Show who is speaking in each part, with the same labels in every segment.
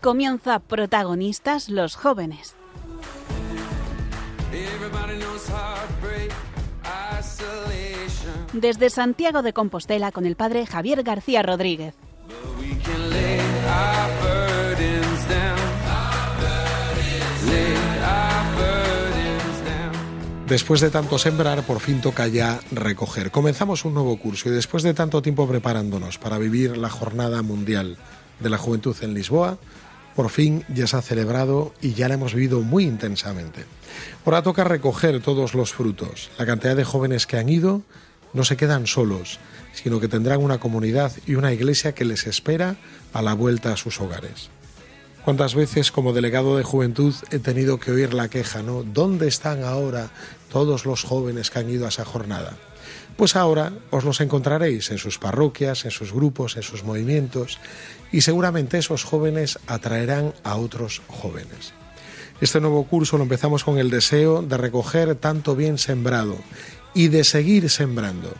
Speaker 1: Comienza protagonistas los jóvenes. Desde Santiago de Compostela con el padre Javier García Rodríguez.
Speaker 2: Después de tanto sembrar, por fin toca ya recoger. Comenzamos un nuevo curso y después de tanto tiempo preparándonos para vivir la Jornada Mundial de la Juventud en Lisboa, por fin ya se ha celebrado y ya la hemos vivido muy intensamente. Ahora toca recoger todos los frutos. La cantidad de jóvenes que han ido no se quedan solos, sino que tendrán una comunidad y una iglesia que les espera a la vuelta a sus hogares. ¿Cuántas veces como delegado de juventud he tenido que oír la queja, ¿no? ¿Dónde están ahora todos los jóvenes que han ido a esa jornada? Pues ahora os los encontraréis en sus parroquias, en sus grupos, en sus movimientos y seguramente esos jóvenes atraerán a otros jóvenes. Este nuevo curso lo empezamos con el deseo de recoger tanto bien sembrado y de seguir sembrando.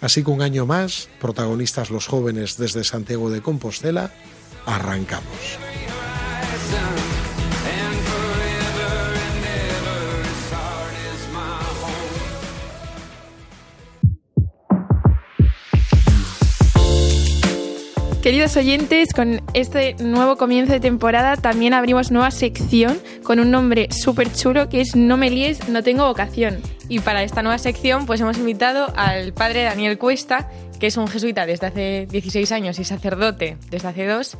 Speaker 2: Así que un año más, protagonistas los jóvenes desde Santiago de Compostela, arrancamos.
Speaker 3: Queridos oyentes, con este nuevo comienzo de temporada también abrimos nueva sección con un nombre súper chulo que es No me líes, no tengo vocación. Y para esta nueva sección pues hemos invitado al padre Daniel Cuesta, que es un jesuita desde hace 16 años y sacerdote desde hace dos,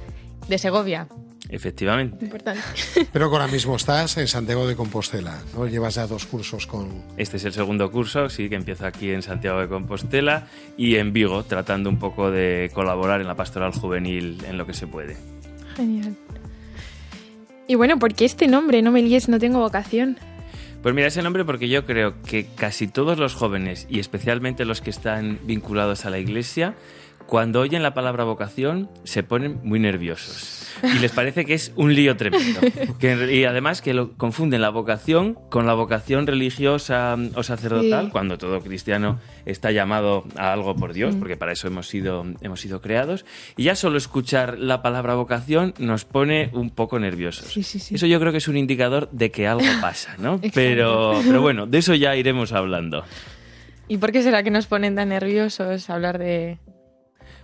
Speaker 3: de Segovia.
Speaker 4: Efectivamente.
Speaker 3: Importante.
Speaker 2: Pero ahora mismo estás en Santiago de Compostela, ¿no? Llevas ya dos cursos con...
Speaker 4: Este es el segundo curso, sí, que empiezo aquí en Santiago de Compostela y en Vigo, tratando un poco de colaborar en la pastoral juvenil en lo que se puede.
Speaker 3: Genial. Y bueno, ¿por qué este nombre? No me líes, no tengo vocación.
Speaker 4: Pues mira ese nombre porque yo creo que casi todos los jóvenes y especialmente los que están vinculados a la iglesia cuando oyen la palabra vocación se ponen muy nerviosos y les parece que es un lío tremendo. Que, y además que lo confunden la vocación con la vocación religiosa o sacerdotal,
Speaker 3: Sí.
Speaker 4: cuando todo cristiano está llamado a algo por Dios, porque para eso hemos sido, hemos sido creados. Y ya solo escuchar la palabra vocación nos pone un poco nerviosos.
Speaker 3: Sí, sí, sí.
Speaker 4: Eso yo creo que es un indicador de que algo pasa, ¿no? Pero, pero bueno, de eso ya iremos hablando.
Speaker 3: ¿Y por qué será que nos ponen tan nerviosos hablar de,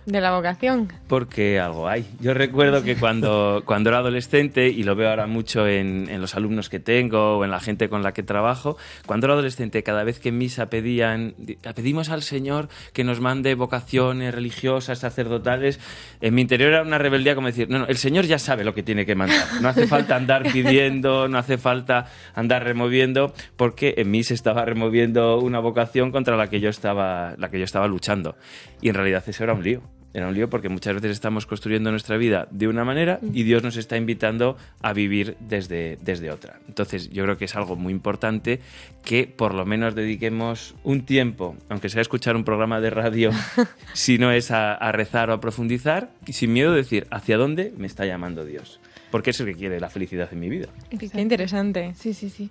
Speaker 3: de la vocación?
Speaker 4: Porque algo hay. Yo recuerdo que cuando, cuando era adolescente, y lo veo ahora mucho en, en los alumnos que tengo o en la gente con la que trabajo, cuando era adolescente, cada vez que en misa pedían, di- pedimos al Señor que nos mande vocaciones religiosas, sacerdotales, en mi interior era una rebeldía como decir, no, no, el Señor ya sabe lo que tiene que mandar. No hace falta andar pidiendo, no hace falta andar removiendo, porque en mí se estaba removiendo una vocación contra la que yo estaba, la que yo estaba luchando. Y en realidad eso era un lío. Era un lío porque muchas veces estamos construyendo nuestra vida de una manera y Dios nos está invitando a vivir desde, desde otra. Entonces yo creo que es algo muy importante que por lo menos dediquemos un tiempo, aunque sea a escuchar un programa de radio, si no es a, a rezar o a profundizar, y sin miedo de decir hacia dónde me está llamando Dios. Porque es el que quiere la felicidad en mi vida.
Speaker 3: Qué interesante. Sí, sí, sí.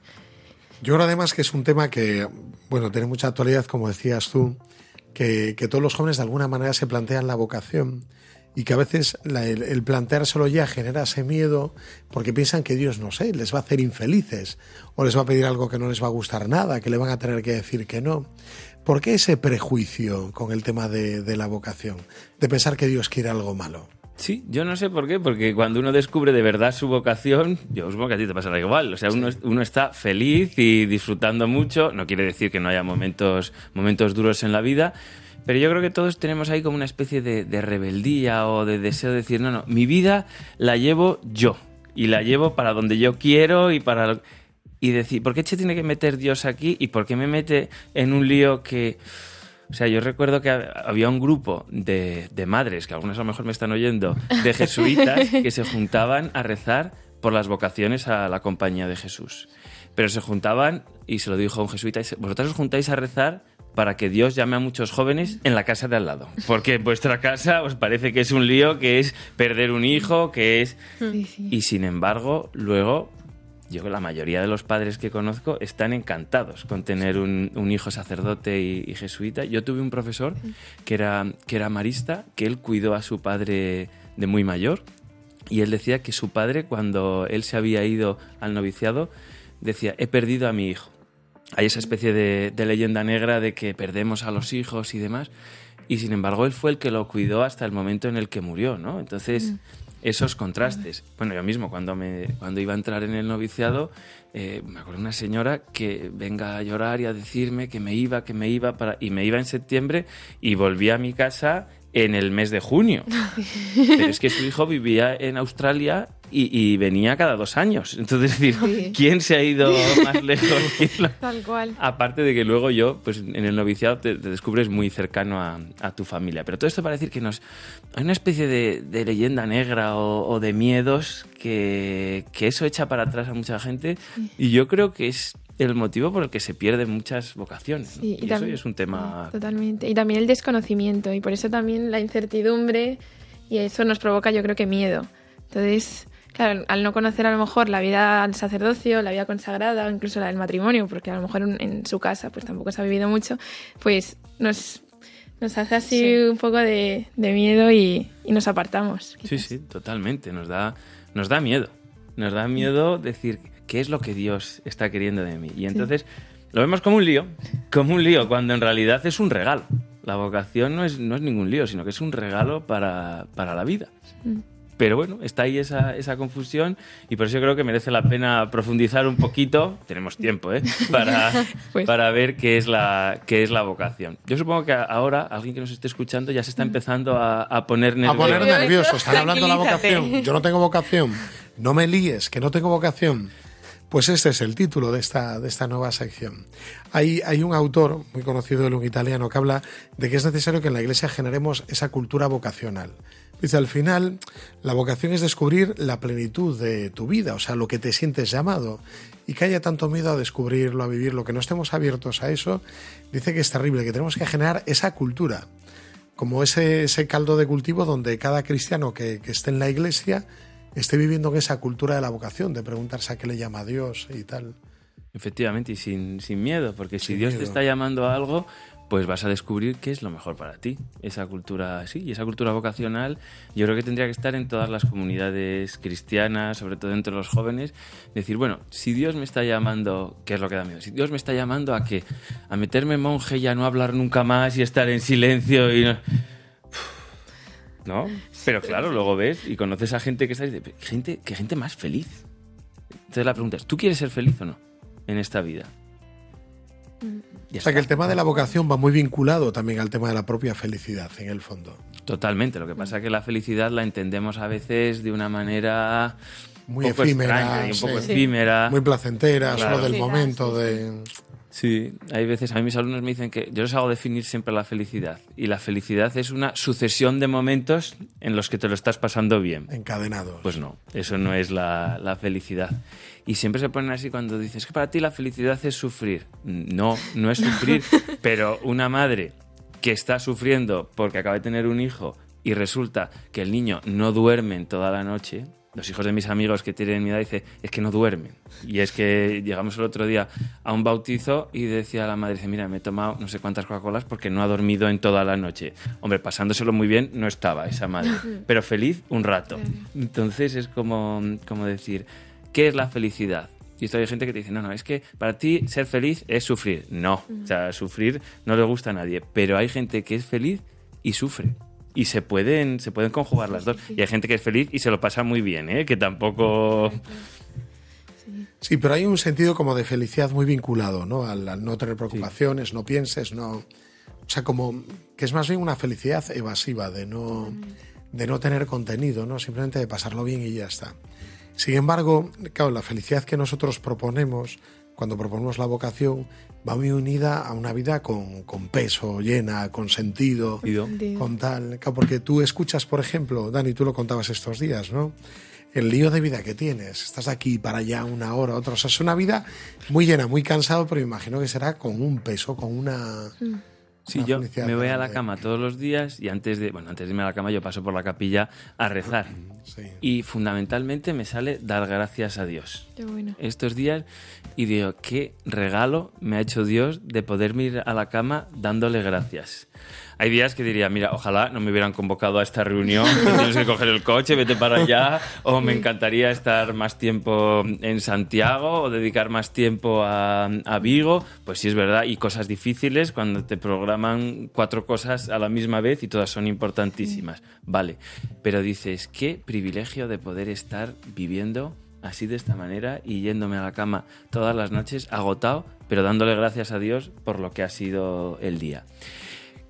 Speaker 2: Yo creo además que es un tema que, bueno, tiene mucha actualidad, como decías tú, que, que todos los jóvenes de alguna manera se plantean la vocación y que a veces el, el planteárselo ya genera ese miedo porque piensan que Dios, no sé, les va a hacer infelices o les va a pedir algo que no les va a gustar nada, que le van a tener que decir que no. ¿Por qué ese prejuicio con el tema de, de la vocación? De pensar que Dios quiere algo malo.
Speaker 4: Sí, yo no sé por qué, porque cuando uno descubre de verdad su vocación, yo supongo que a ti te pasará igual. O sea, uno, uno está feliz y disfrutando mucho. No quiere decir que no haya momentos, momentos duros en la vida, pero yo creo que todos tenemos ahí como una especie de, de rebeldía o de deseo de decir, no, no, mi vida la llevo yo y la llevo para donde yo quiero y para... lo- Y decir, ¿por qué se tiene que meter Dios aquí y por qué me mete en un lío que... O sea, yo recuerdo que ha- había un grupo de, de madres, que algunas a lo mejor me están oyendo, de jesuitas, que se juntaban a rezar por las vocaciones a la compañía de Jesús. Pero se juntaban, y se lo dijo un jesuita, dice, vosotros os juntáis a rezar para que Dios llame a muchos jóvenes en la casa de al lado. Porque vuestra casa os parece que es un lío, que es perder un hijo, que es...
Speaker 3: Sí, sí.
Speaker 4: Y sin embargo, luego, yo la mayoría de los padres que conozco están encantados con tener un, un hijo sacerdote y, y jesuita. Yo tuve un profesor que era, que era marista, que él cuidó a su padre de muy mayor y él decía que su padre, cuando él se había ido al noviciado, decía, he perdido a mi hijo. Hay esa especie de, de leyenda negra de que perdemos a los hijos y demás, y sin embargo él fue el que lo cuidó hasta el momento en el que murió, ¿no? Entonces, esos contrastes. Bueno, yo mismo, cuando, me, cuando iba a entrar en el noviciado, eh, me acuerdo de una señora que venga a llorar y a decirme que me iba, que me iba, para, y me iba en septiembre y volví a mi casa en el mes de junio. Pero es que su hijo vivía en Australia y, y venía cada dos años. Entonces, decir,
Speaker 3: Sí.
Speaker 4: ¿quién se ha ido más lejos? ¿Quién lo-
Speaker 3: Tal cual.
Speaker 4: Aparte de que luego yo, pues en el noviciado te, te descubres muy cercano a, a tu familia. Pero todo esto para decir que nos hay una especie de, de leyenda negra o, o de miedos que, que eso echa para atrás a mucha gente y yo creo que es el motivo por el que se pierden muchas vocaciones. ¿no?
Speaker 3: Sí,
Speaker 4: y eso
Speaker 3: también-
Speaker 4: es un tema...
Speaker 3: Totalmente. Y también el desconocimiento. Y por eso también la incertidumbre. Y eso nos provoca, yo creo que miedo. Entonces, claro, al no conocer a lo mejor la vida al sacerdocio, la vida consagrada, incluso la del matrimonio, porque a lo mejor en, su casa pues tampoco se ha vivido mucho, pues nos, nos hace así
Speaker 5: Sí.
Speaker 3: un poco de, de miedo y, y nos apartamos.
Speaker 4: Sí, sí, totalmente. Nos da, nos da miedo. Nos da miedo decir qué es lo que Dios está queriendo de mí. Y entonces lo vemos como un lío, como un lío, cuando en realidad es un regalo. La vocación no es, no es ningún lío, sino que es un regalo para, para la vida. Pero bueno, está ahí esa, esa confusión y por eso creo que merece la pena profundizar un poquito, tenemos tiempo, ¿eh? para,
Speaker 3: Pues.
Speaker 4: para ver qué es, la, qué es la vocación. Yo supongo que ahora alguien que nos esté escuchando ya se está empezando a, a poner
Speaker 2: A
Speaker 4: nervioso.
Speaker 2: poner nervioso, están hablando de la vocación. Yo no tengo vocación. No me líes, que no tengo vocación. Pues este es el título de esta, de esta nueva sección. Hay, hay un autor muy conocido, un italiano, que habla de que es necesario que en la iglesia generemos esa cultura vocacional. Dice, al final, la vocación es descubrir la plenitud de tu vida, o sea, lo que te sientes llamado. Y que haya tanto miedo a descubrirlo, a vivirlo, que no estemos abiertos a eso, dice que es terrible, que tenemos que generar esa cultura como ese, ese caldo de cultivo donde cada cristiano que, que esté en la iglesia esté viviendo en esa cultura de la vocación, de preguntarse a qué le llama a Dios y tal.
Speaker 4: Efectivamente, y sin, sin miedo, porque si
Speaker 2: Sin
Speaker 4: Dios
Speaker 2: miedo.
Speaker 4: te está llamando a algo, pues vas a descubrir qué es lo mejor para ti. Esa cultura, sí, y esa cultura vocacional yo creo que tendría que estar en todas las comunidades cristianas, sobre todo entre los jóvenes, decir, bueno, si Dios me está llamando, ¿qué es lo que da miedo? Si Dios me está llamando a qué? A meterme monje y a no hablar nunca más y estar en silencio y no... ¿No? Pero claro, luego ves y conoces a gente que está y dices, "Pero qué gente, qué gente más feliz. Entonces la pregunta es, ¿tú quieres ser feliz o no en esta vida? Ya
Speaker 2: O sea que el tema de la vocación va muy vinculado también al tema de la propia felicidad, en el fondo.
Speaker 4: Totalmente. Lo que pasa es que la felicidad la entendemos a veces de una manera
Speaker 2: Muy
Speaker 4: poco
Speaker 2: efímera,
Speaker 4: extraña y un poco
Speaker 2: sí.
Speaker 4: efímera.
Speaker 2: Muy placentera,
Speaker 4: Claro.
Speaker 2: solo del
Speaker 5: Sí,
Speaker 2: momento
Speaker 5: sí,
Speaker 2: de...
Speaker 4: Sí, hay veces, a mí mis alumnos me dicen que yo les hago definir siempre la felicidad. Y la felicidad es una sucesión de momentos en los que te lo estás pasando bien.
Speaker 2: encadenados.
Speaker 4: Pues no, eso no es la, la felicidad. Y siempre se ponen así cuando dices que para ti la felicidad es sufrir. No, no es sufrir, pero una madre que está sufriendo porque acaba de tener un hijo y resulta que el niño no duerme en toda la noche. Los hijos de mis amigos que tienen mi edad dicen, es que no duermen. Y es que llegamos el otro día a un bautizo y decía la madre, dice, mira, me he tomado no sé cuántas Coca-Colas porque no ha dormido en toda la noche. Hombre, pasándoselo muy bien no estaba esa madre, pero feliz un rato. Entonces es como, como decir, ¿qué es la felicidad? Y esto hay gente que te dice, no, no, es que para ti ser feliz es sufrir. No, o sea, sufrir no le gusta a nadie, pero hay gente que es feliz y sufre. Y se pueden, se pueden conjugar las dos. Y hay gente que es feliz y se lo pasa muy bien, ¿eh? que tampoco...
Speaker 2: Sí, pero hay un sentido como de felicidad muy vinculado, ¿no? Al, al no tener preocupaciones, no pienses, no... O sea, como que es más bien una felicidad evasiva, de no, de no tener contenido, ¿no? Simplemente de pasarlo bien y ya está. Sin embargo, claro, la felicidad que nosotros proponemos, cuando proponemos la vocación, va muy unida a una vida con, con peso, llena, con sentido,
Speaker 4: Ido.
Speaker 3: Sentido.
Speaker 2: con tal. Claro, porque tú escuchas, por ejemplo, Dani, tú lo contabas estos días, ¿no? El lío de vida que tienes. Estás de aquí para allá una hora, otra. O sea, es una vida muy llena, muy cansado, pero imagino que será con un peso, con una.
Speaker 4: Sí, yo me voy a la cama todos los días y antes de, bueno, antes de irme a la cama yo paso por la capilla a rezar.
Speaker 2: Sí.
Speaker 4: Y fundamentalmente me sale dar gracias a Dios.
Speaker 3: Qué bueno.
Speaker 4: estos días y digo, qué regalo me ha hecho Dios de poderme ir a la cama dándole gracias. Hay días que diría, mira, ojalá no me hubieran convocado a esta reunión, tienes que coger el coche, vete para allá, o me encantaría estar más tiempo en Santiago, o dedicar más tiempo a, a Vigo. Pues sí es verdad, y cosas difíciles cuando te programan cuatro cosas a la misma vez y todas son importantísimas. Vale, pero dices, qué privilegio de poder estar viviendo así de esta manera y yéndome a la cama todas las noches agotado, pero dándole gracias a Dios por lo que ha sido el día.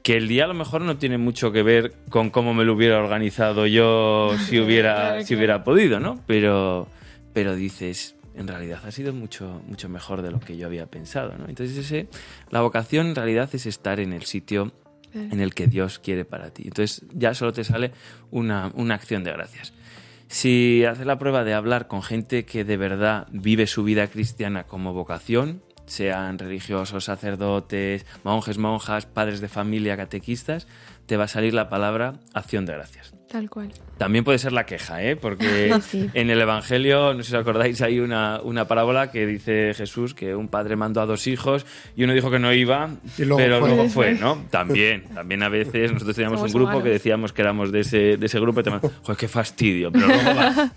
Speaker 4: Que el día a lo mejor no tiene mucho que ver con cómo me lo hubiera organizado yo si hubiera, si hubiera podido, ¿no? Pero, pero dices, en realidad ha sido mucho, mucho mejor de lo que yo había pensado, ¿no? Entonces ese, la vocación en realidad es estar en el sitio en el que Dios quiere para ti. Entonces ya solo te sale una, una acción de gracias. Si haces la prueba de hablar con gente que de verdad vive su vida cristiana como vocación, sean religiosos, sacerdotes, monjes, monjas, padres de familia, catequistas, te va a salir la palabra acción de gracias.
Speaker 3: Tal cual.
Speaker 4: También puede ser la queja, ¿eh? porque
Speaker 3: Sí.
Speaker 4: en el Evangelio, no sé si os acordáis, hay una, una parábola que dice Jesús que un padre mandó a dos hijos y uno dijo que no iba,
Speaker 2: Y luego
Speaker 4: pero
Speaker 2: fue.
Speaker 4: luego fue, ¿no? También, también a veces nosotros teníamos
Speaker 3: Somos
Speaker 4: un grupo
Speaker 3: humanos.
Speaker 4: que decíamos que éramos de ese, de ese grupo y te mandaban, joder, qué fastidio, pero luego va.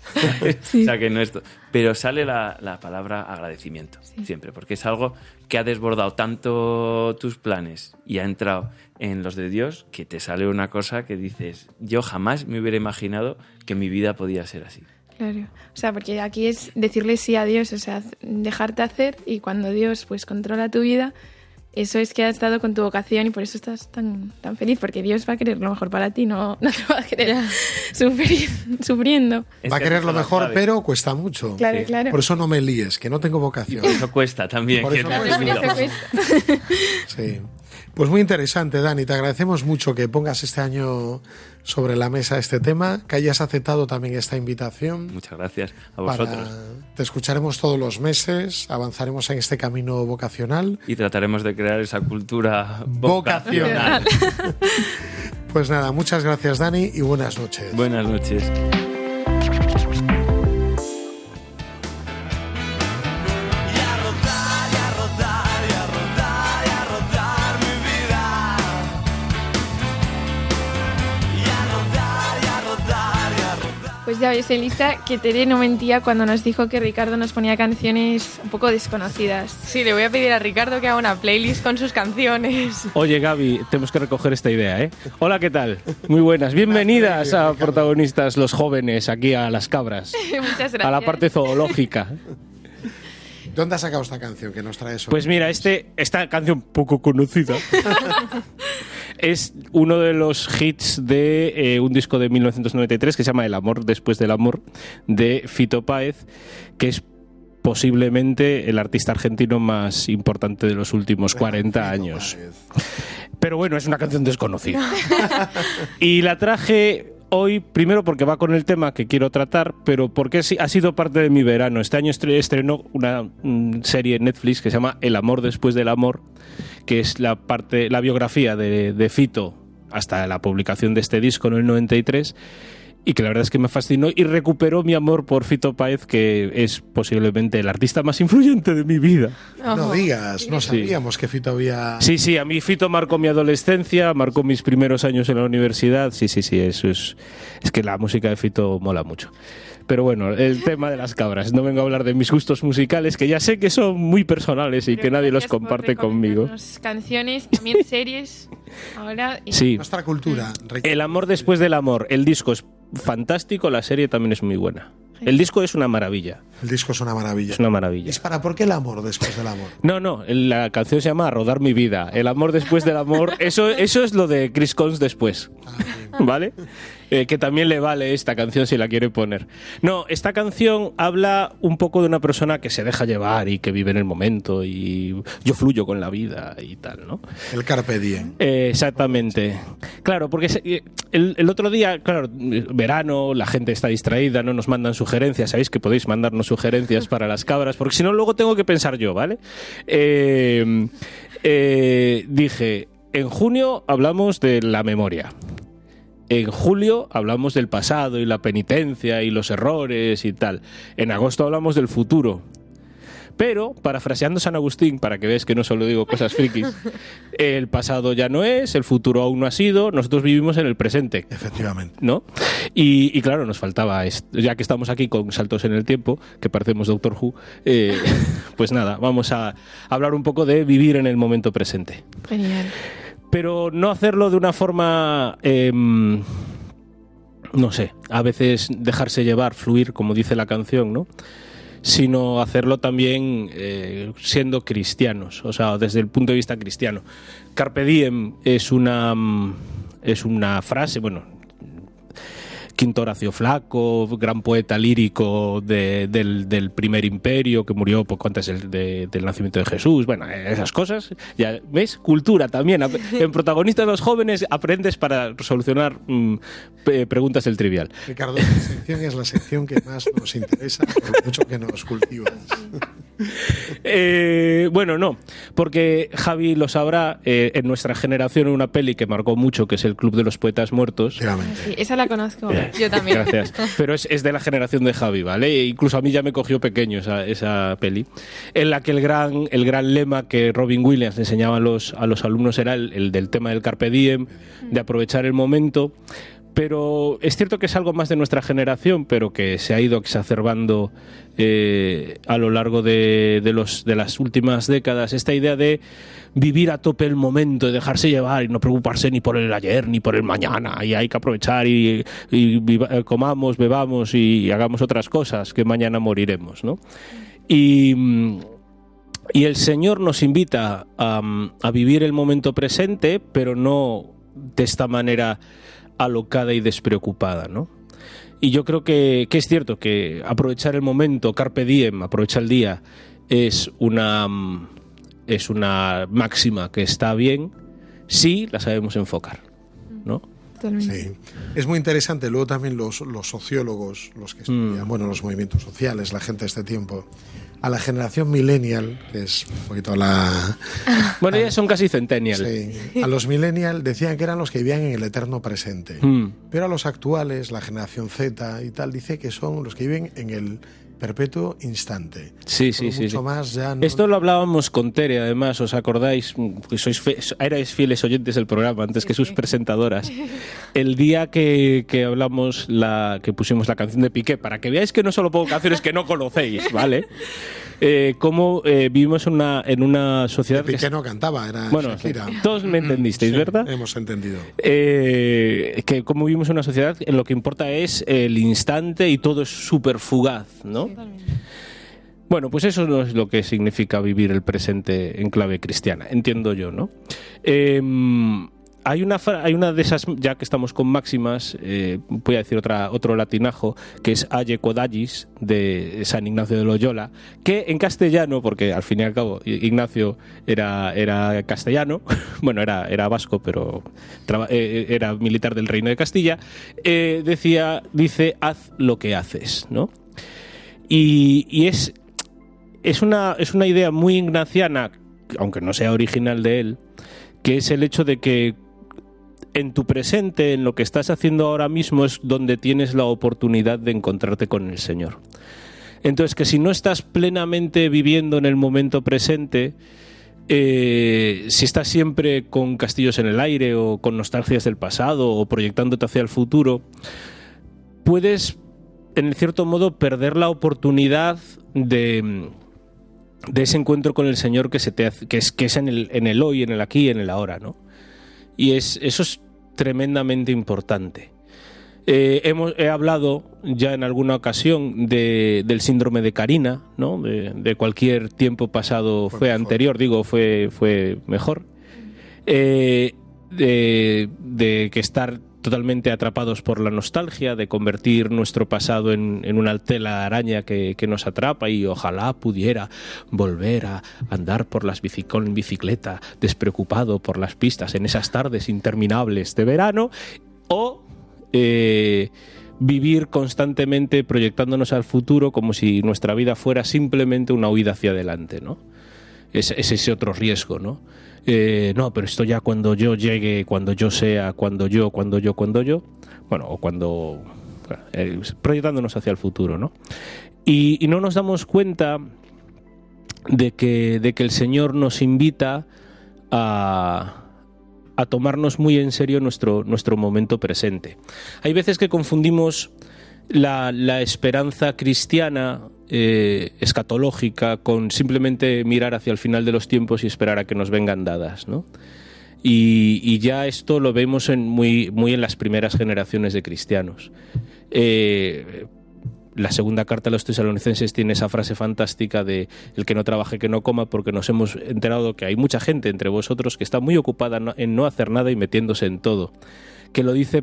Speaker 4: O sea, que no esto. Pero sale la, la palabra agradecimiento, siempre, porque es algo que ha desbordado tanto tus planes y ha entrado en los de Dios que te sale una cosa que dices, yo jamás me hubiera imaginado que mi vida podía ser así.
Speaker 3: Claro. O sea, porque aquí es decirle sí a Dios, o sea, dejarte hacer y cuando Dios pues controla tu vida, eso es que has estado con tu vocación y por eso estás tan, tan feliz, porque Dios va a querer lo mejor para ti, no, no te va a querer sufrir, sufriendo.
Speaker 4: Es
Speaker 2: Va a
Speaker 4: que
Speaker 2: querer lo mejor,
Speaker 4: clave.
Speaker 2: pero cuesta mucho.
Speaker 3: Claro,
Speaker 4: Sí.
Speaker 3: claro.
Speaker 2: Por eso no me líes, que no tengo vocación.
Speaker 4: Eso cuesta también.
Speaker 2: Por
Speaker 4: que
Speaker 2: eso
Speaker 4: te
Speaker 2: cuesta. Sí. Pues muy interesante, Dani. Te agradecemos mucho que pongas este año sobre la mesa este tema, que hayas aceptado también esta invitación.
Speaker 4: Muchas gracias a
Speaker 2: Para-
Speaker 4: vosotros.
Speaker 2: Te escucharemos todos los meses, avanzaremos en este camino vocacional.
Speaker 4: Y trataremos de crear esa cultura
Speaker 2: Vocacional. Pues nada, muchas gracias, Dani, y buenas noches.
Speaker 4: Buenas noches.
Speaker 3: Ya ves, Elisa, que Tere no mentía cuando nos dijo que Ricardo nos ponía canciones un poco desconocidas.
Speaker 5: Sí, le voy a pedir a Ricardo que haga una playlist con sus canciones.
Speaker 6: Oye, Gaby, tenemos que recoger esta idea, ¿eh? Hola, ¿qué tal? Muy buenas. Bienvenidas a protagonistas los jóvenes aquí a las cabras,
Speaker 3: Muchas gracias.
Speaker 6: a la parte zoológica.
Speaker 2: ¿Dónde has sacado esta canción que nos trae eso?
Speaker 6: Pues mira, este, esta canción poco conocida es uno de los hits de eh, un disco de 1993 que se llama El amor después del amor de Fito Páez, que es posiblemente el artista argentino más importante de los últimos 40 años. Pero bueno, es una canción desconocida. y la traje hoy, primero porque va con el tema que quiero tratar, pero porque sí- ha sido parte de mi verano. Este año estre- estrenó una mm, serie en Netflix que se llama El amor después del amor, que es la parte, la biografía de, de Fito hasta la publicación de este disco en el 93 y que la verdad es que me fascinó y recuperó mi amor por Fito Páez, que es posiblemente el artista más influyente de mi vida.
Speaker 2: No digas, no sabíamos que Fito había...
Speaker 6: Sí, sí, a mí Fito marcó mi adolescencia, marcó mis primeros años en la universidad. Sí, sí, sí, eso es. Es que la música de Fito mola mucho. Pero bueno, el tema de las cabras. No vengo a hablar de mis gustos musicales, que ya sé que son muy personales y
Speaker 3: Pero
Speaker 6: que nadie los comparte conmigo.
Speaker 3: Canciones, también series. Ahora. y-
Speaker 6: Sí.
Speaker 2: Nuestra cultura.
Speaker 6: El amor después del amor. El disco es fantástico, la serie también es muy buena. El disco es una maravilla.
Speaker 2: El disco es una maravilla.
Speaker 6: Es una maravilla.
Speaker 2: Dispara, ¿por qué el amor después del amor?
Speaker 6: No, no, la canción se llama A Rodar mi vida. El amor después del amor. Eso, eso es lo de Chris Cons después. ¿Vale? Eh, que también le vale esta canción si la quiere poner. No, esta canción habla un poco de una persona que se deja llevar y que vive en el momento y yo fluyo con la vida y tal, ¿no?
Speaker 2: El Carpe Diem.
Speaker 6: Eh, exactamente. Claro, porque eh, el, el otro día, claro, verano, la gente está distraída, no nos mandan sugerencias. Sabéis que podéis mandarnos sugerencias para las cabras, porque si no, luego tengo que pensar yo, ¿vale? Eh, dije, en junio hablamos de la memoria. En julio hablamos del pasado y la penitencia y los errores y tal. En agosto hablamos del futuro. Pero, parafraseando San Agustín, para que veas que no solo digo cosas frikis, el pasado ya no es, el futuro aún no ha sido, nosotros vivimos en el presente.
Speaker 2: Efectivamente.
Speaker 6: ¿No? Y, y claro, nos faltaba, ya que estamos aquí con saltos en el tiempo, que parecemos Doctor Who, eh, pues nada, vamos a hablar un poco de vivir en el momento presente.
Speaker 3: Genial.
Speaker 6: Pero no hacerlo de una forma... em, no sé, a veces dejarse llevar, fluir, como dice la canción, ¿no? sino hacerlo también eh, siendo cristianos, o sea, desde el punto de vista cristiano. Carpe diem es una, mm, es una frase, bueno, Quinto Horacio Flaco, gran poeta lírico de- del, del primer imperio que murió poco antes del, de- del nacimiento de Jesús. Bueno, esas cosas. Ya, ¿Ves? Cultura también. En protagonistas los jóvenes aprendes para solucionar mm, preguntas del trivial.
Speaker 2: Ricardo, esta sección es la sección que más nos interesa, por mucho que nos cultivas.
Speaker 6: Eh, bueno, no, porque Javi lo sabrá, eh, en nuestra generación una peli que marcó mucho, que es El Club de los Poetas Muertos.
Speaker 3: Sí, esa la conozco.
Speaker 5: Yo también.
Speaker 6: Gracias. Pero es, es de la generación de Javi, ¿vale? E incluso a mí ya me cogió pequeño esa, esa peli, en la que el gran, el gran lema que Robin Williams enseñaba a los, a los alumnos era el, el del tema del carpe diem, de aprovechar el momento. Pero es cierto que es algo más de nuestra generación, pero que se ha ido exacerbando eh, a lo largo de, de los, de las últimas décadas. Esta idea de vivir a tope el momento, de dejarse llevar y no preocuparse ni por el ayer ni por el mañana. Y hay que aprovechar y, y eh, comamos, bebamos y hagamos otras cosas, que mañana moriremos, ¿no? Y, mm, y el Señor nos invita a, mm, a vivir el momento presente, pero no de esta manera alocada y despreocupada, ¿no? Y yo creo que, que es cierto que aprovechar el momento, carpe diem, aprovechar el día, es una, mm, es una máxima que está bien si la sabemos enfocar, ¿no?
Speaker 2: Sí. Es muy interesante. Luego también los, los sociólogos, los que estudian, bueno, los movimientos sociales, la gente de este tiempo, a la generación millennial, que es un poquito la...
Speaker 6: Bueno, ya son casi centennial.
Speaker 2: Sí, a los millennial decían que eran los que vivían en el eterno presente.
Speaker 6: Mm.
Speaker 2: Pero a los actuales, la generación Z y tal, dice que son los que viven en el perpetuo instante.
Speaker 6: Sí, sí, sí.
Speaker 2: Mucho
Speaker 6: sí.
Speaker 2: más ya no-
Speaker 6: Esto lo hablábamos con Tere, además, ¿os acordáis? Que sois fe- erais fieles oyentes del programa antes que sus presentadoras. El día que, que hablamos, la, que pusimos la canción de Piqué, para que veáis que no solo pongo canciones que no conocéis, ¿vale? Eh, cómo eh, vivimos en una, en una sociedad que...
Speaker 2: Piqué no cantaba, era
Speaker 6: Bueno,
Speaker 2: Shakira.
Speaker 6: todos me entendisteis,
Speaker 2: Sí,
Speaker 6: ¿verdad?
Speaker 2: Hemos entendido.
Speaker 6: Eh, que como vivimos en una sociedad en lo que importa es el instante y todo es súper fugaz, ¿no? Bueno, pues eso no es lo que significa vivir el presente en clave cristiana, entiendo yo, ¿no? Eh, hay una, hay una de esas, ya que estamos con máximas, eh, voy a decir otra, otro latinajo, que es Aye Codallis, de San Ignacio de Loyola, que en castellano, porque al fin y al cabo Ignacio era, era castellano, bueno, era, era vasco, pero traba- eh, era militar del Reino de Castilla, eh, decía, dice, haz lo que haces, ¿no? Y, y es, es, una, es una idea muy ignaciana, aunque no sea original de él, que es el hecho de que en tu presente, en lo que estás haciendo ahora mismo, es donde tienes la oportunidad de encontrarte con el Señor. Entonces, que si no estás plenamente viviendo en el momento presente, eh, si estás siempre con castillos en el aire o con nostalgias del pasado o proyectándote hacia el futuro, puedes, en cierto modo, perder la oportunidad de, ese encuentro con el Señor que, se te hace- que, es, que es en el, en el hoy, en el aquí, en el ahora, ¿no? Y es, eso es tremendamente importante. Eh, hemos, he hablado ya en alguna ocasión de, del síndrome de Karina, ¿no? De, de cualquier tiempo pasado
Speaker 2: Fue
Speaker 6: anterior, digo, fue, fue mejor. Eh, de, de que estar totalmente atrapados por la nostalgia, de convertir nuestro pasado en, en una tela araña que, que nos atrapa y ojalá pudiera volver a andar por las bici, con bicicleta, despreocupado por las pistas en esas tardes interminables de verano, o eh, vivir constantemente proyectándonos al futuro como si nuestra vida fuera simplemente una huida hacia adelante, ¿no? Es, es ese otro riesgo, ¿no? Eh, no, pero esto ya cuando yo llegue, cuando yo sea, cuando yo, cuando yo, cuando yo, bueno, o cuando eh, proyectándonos hacia el futuro, ¿no? Y, no nos damos cuenta de que, de que el Señor nos invita a, a tomarnos muy en serio nuestro, nuestro momento presente. Hay veces que confundimos la esperanza cristiana eh, escatológica con simplemente mirar hacia el final de los tiempos y esperar a que nos vengan dadas, ¿no? Y, ya esto lo vemos muy en las primeras generaciones de cristianos. Eh, la segunda carta a los tesalonicenses tiene esa frase fantástica de el que no trabaje que no coma porque nos hemos enterado que hay mucha gente entre vosotros que está muy ocupada en no hacer nada y metiéndose en todo que lo dice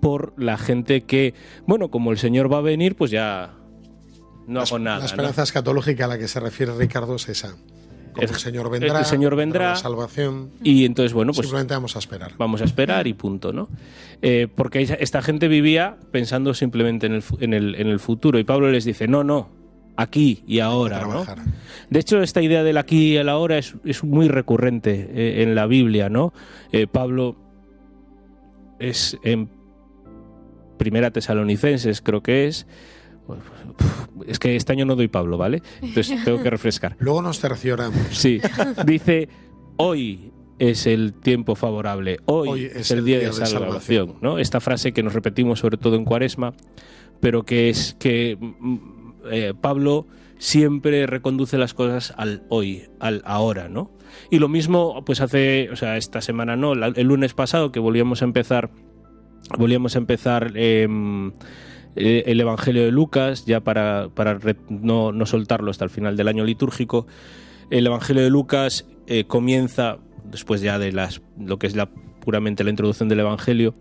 Speaker 6: por la gente que bueno como el señor va a venir pues ya no hago nada
Speaker 2: La esperanza
Speaker 6: ¿no?
Speaker 2: escatológica a la que se refiere Ricardo es esa. Como el,
Speaker 6: El-
Speaker 2: Señor vendrá,
Speaker 6: el Señor vendrá,
Speaker 2: la salvación.
Speaker 6: y entonces bueno pues
Speaker 2: Simplemente vamos a esperar.
Speaker 6: vamos a esperar y punto, ¿no? Eh, porque esta gente vivía pensando simplemente en el, en, el, en el futuro y Pablo les dice, no, no, aquí y ahora. De hecho, esta idea del aquí y el ahora es, es muy recurrente eh, en la Biblia, ¿no? Eh, Pablo es en Primera Tesalonicenses, creo que es. Es que este año no doy Pablo, ¿vale? Entonces tengo que refrescar.
Speaker 2: Luego nos cercioramos.
Speaker 6: Sí, dice, hoy es el tiempo favorable, hoy,
Speaker 2: Hoy
Speaker 6: es, el día, de, salvación, ¿no? Esta frase que nos repetimos sobre todo en Cuaresma, pero que es que mm, eh, Pablo siempre reconduce las cosas al hoy, al ahora, ¿no? Y lo mismo, pues hace, o sea, esta semana no, el lunes pasado que volvíamos a empezar, volvíamos a empezar em, eh, el Evangelio de Lucas, ya para, no, soltarlo hasta el final del año litúrgico. El Evangelio de Lucas eh, comienza, después ya de las, lo que es la, puramente la introducción del Evangelio,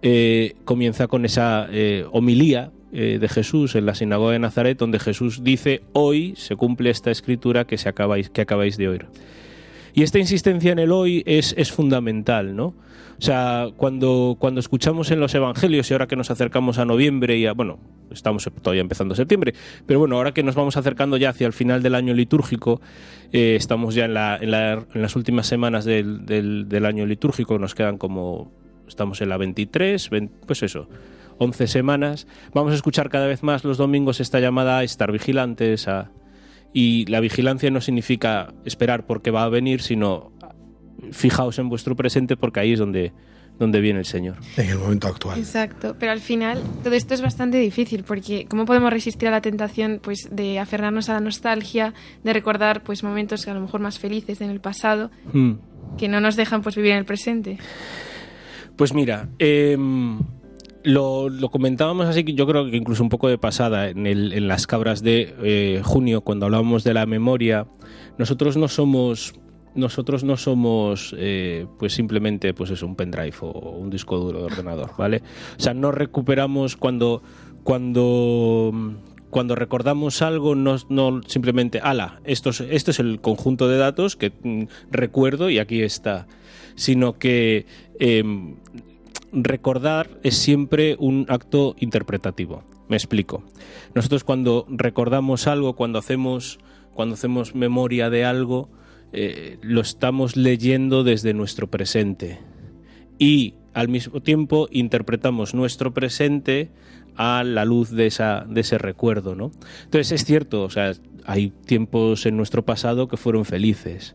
Speaker 6: eh, comienza con esa homilía de Jesús en la sinagoga de Nazaret, donde Jesús dice, hoy se cumple esta escritura que, se acabáis, que acabáis de oír. Y esta insistencia en el hoy es fundamental, ¿no? O sea, cuando, cuando escuchamos en los evangelios y ahora que nos acercamos a noviembre y a, bueno, estamos todavía empezando septiembre, pero bueno, ahora que nos vamos acercando ya hacia el final del año litúrgico, eh, estamos ya en, la, en, la- en las últimas semanas del, del- del año litúrgico, nos quedan como, estamos en la 23, 20, pues eso, 11 semanas. Vamos a escuchar cada vez más los domingos esta llamada a estar vigilantes, a, y la vigilancia no significa esperar porque va a venir, sino fijaos en vuestro presente porque ahí es donde, donde viene el Señor.
Speaker 2: En el momento actual.
Speaker 3: Exacto, pero al final todo esto es bastante difícil porque ¿cómo podemos resistir a la tentación pues de aferrarnos a la nostalgia, de recordar pues momentos a lo mejor más felices en el pasado
Speaker 6: Hmm.
Speaker 3: que no nos dejan pues vivir en el presente?
Speaker 6: Pues mira, em, lo, lo comentábamos así que yo creo que incluso un poco de pasada en, el- en las cabras de eh, junio cuando hablábamos de la memoria. Nosotros no somos nosotros no somos eh, pues simplemente pues eso un pendrive o un disco duro de ordenador, ¿vale? O sea, no recuperamos cuando cuando cuando recordamos algo no, simplemente ala esto es, esto es el conjunto de datos que mm, recuerdo y aquí está sino que em, recordar es siempre un acto interpretativo. Me explico. Nosotros cuando recordamos algo, cuando hacemos, cuando hacemos memoria de algo, eh, lo estamos leyendo desde nuestro presente. Y al mismo tiempo interpretamos nuestro presente a la luz de, esa, de ese recuerdo. ¿no? Entonces es cierto, o sea, hay tiempos en nuestro pasado que fueron felices.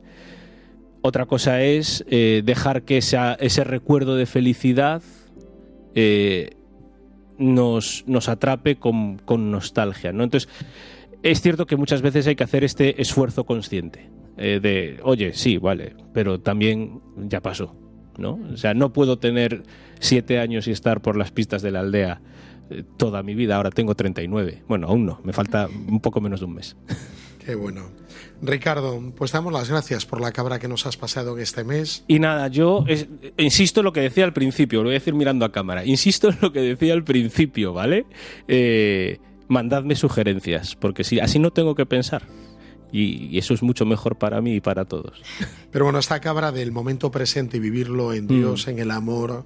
Speaker 6: Otra cosa es eh, dejar que ese recuerdo de felicidad eh, nos, nos atrape con, con nostalgia. ¿no? Entonces, es cierto que muchas veces hay que hacer este esfuerzo consciente eh, de, oye, sí, vale, pero también ya pasó. ¿no? O sea, no puedo tener siete años y estar por las pistas de la aldea eh, toda mi vida. Ahora tengo 39. Bueno, aún no, me falta un poco menos de un mes.
Speaker 2: Qué bueno. Ricardo, pues damos las gracias por la cabra que nos has pasado en este mes.
Speaker 6: Y nada, yo es- insisto en lo que decía al principio, lo voy a decir mirando a cámara, insisto en lo que decía al principio, ¿vale? Eh, mandadme sugerencias, porque si, así no tengo que pensar. Y, y eso es mucho mejor para mí y para todos.
Speaker 2: Pero bueno, esta cabra del momento presente y vivirlo en Dios, en el amor,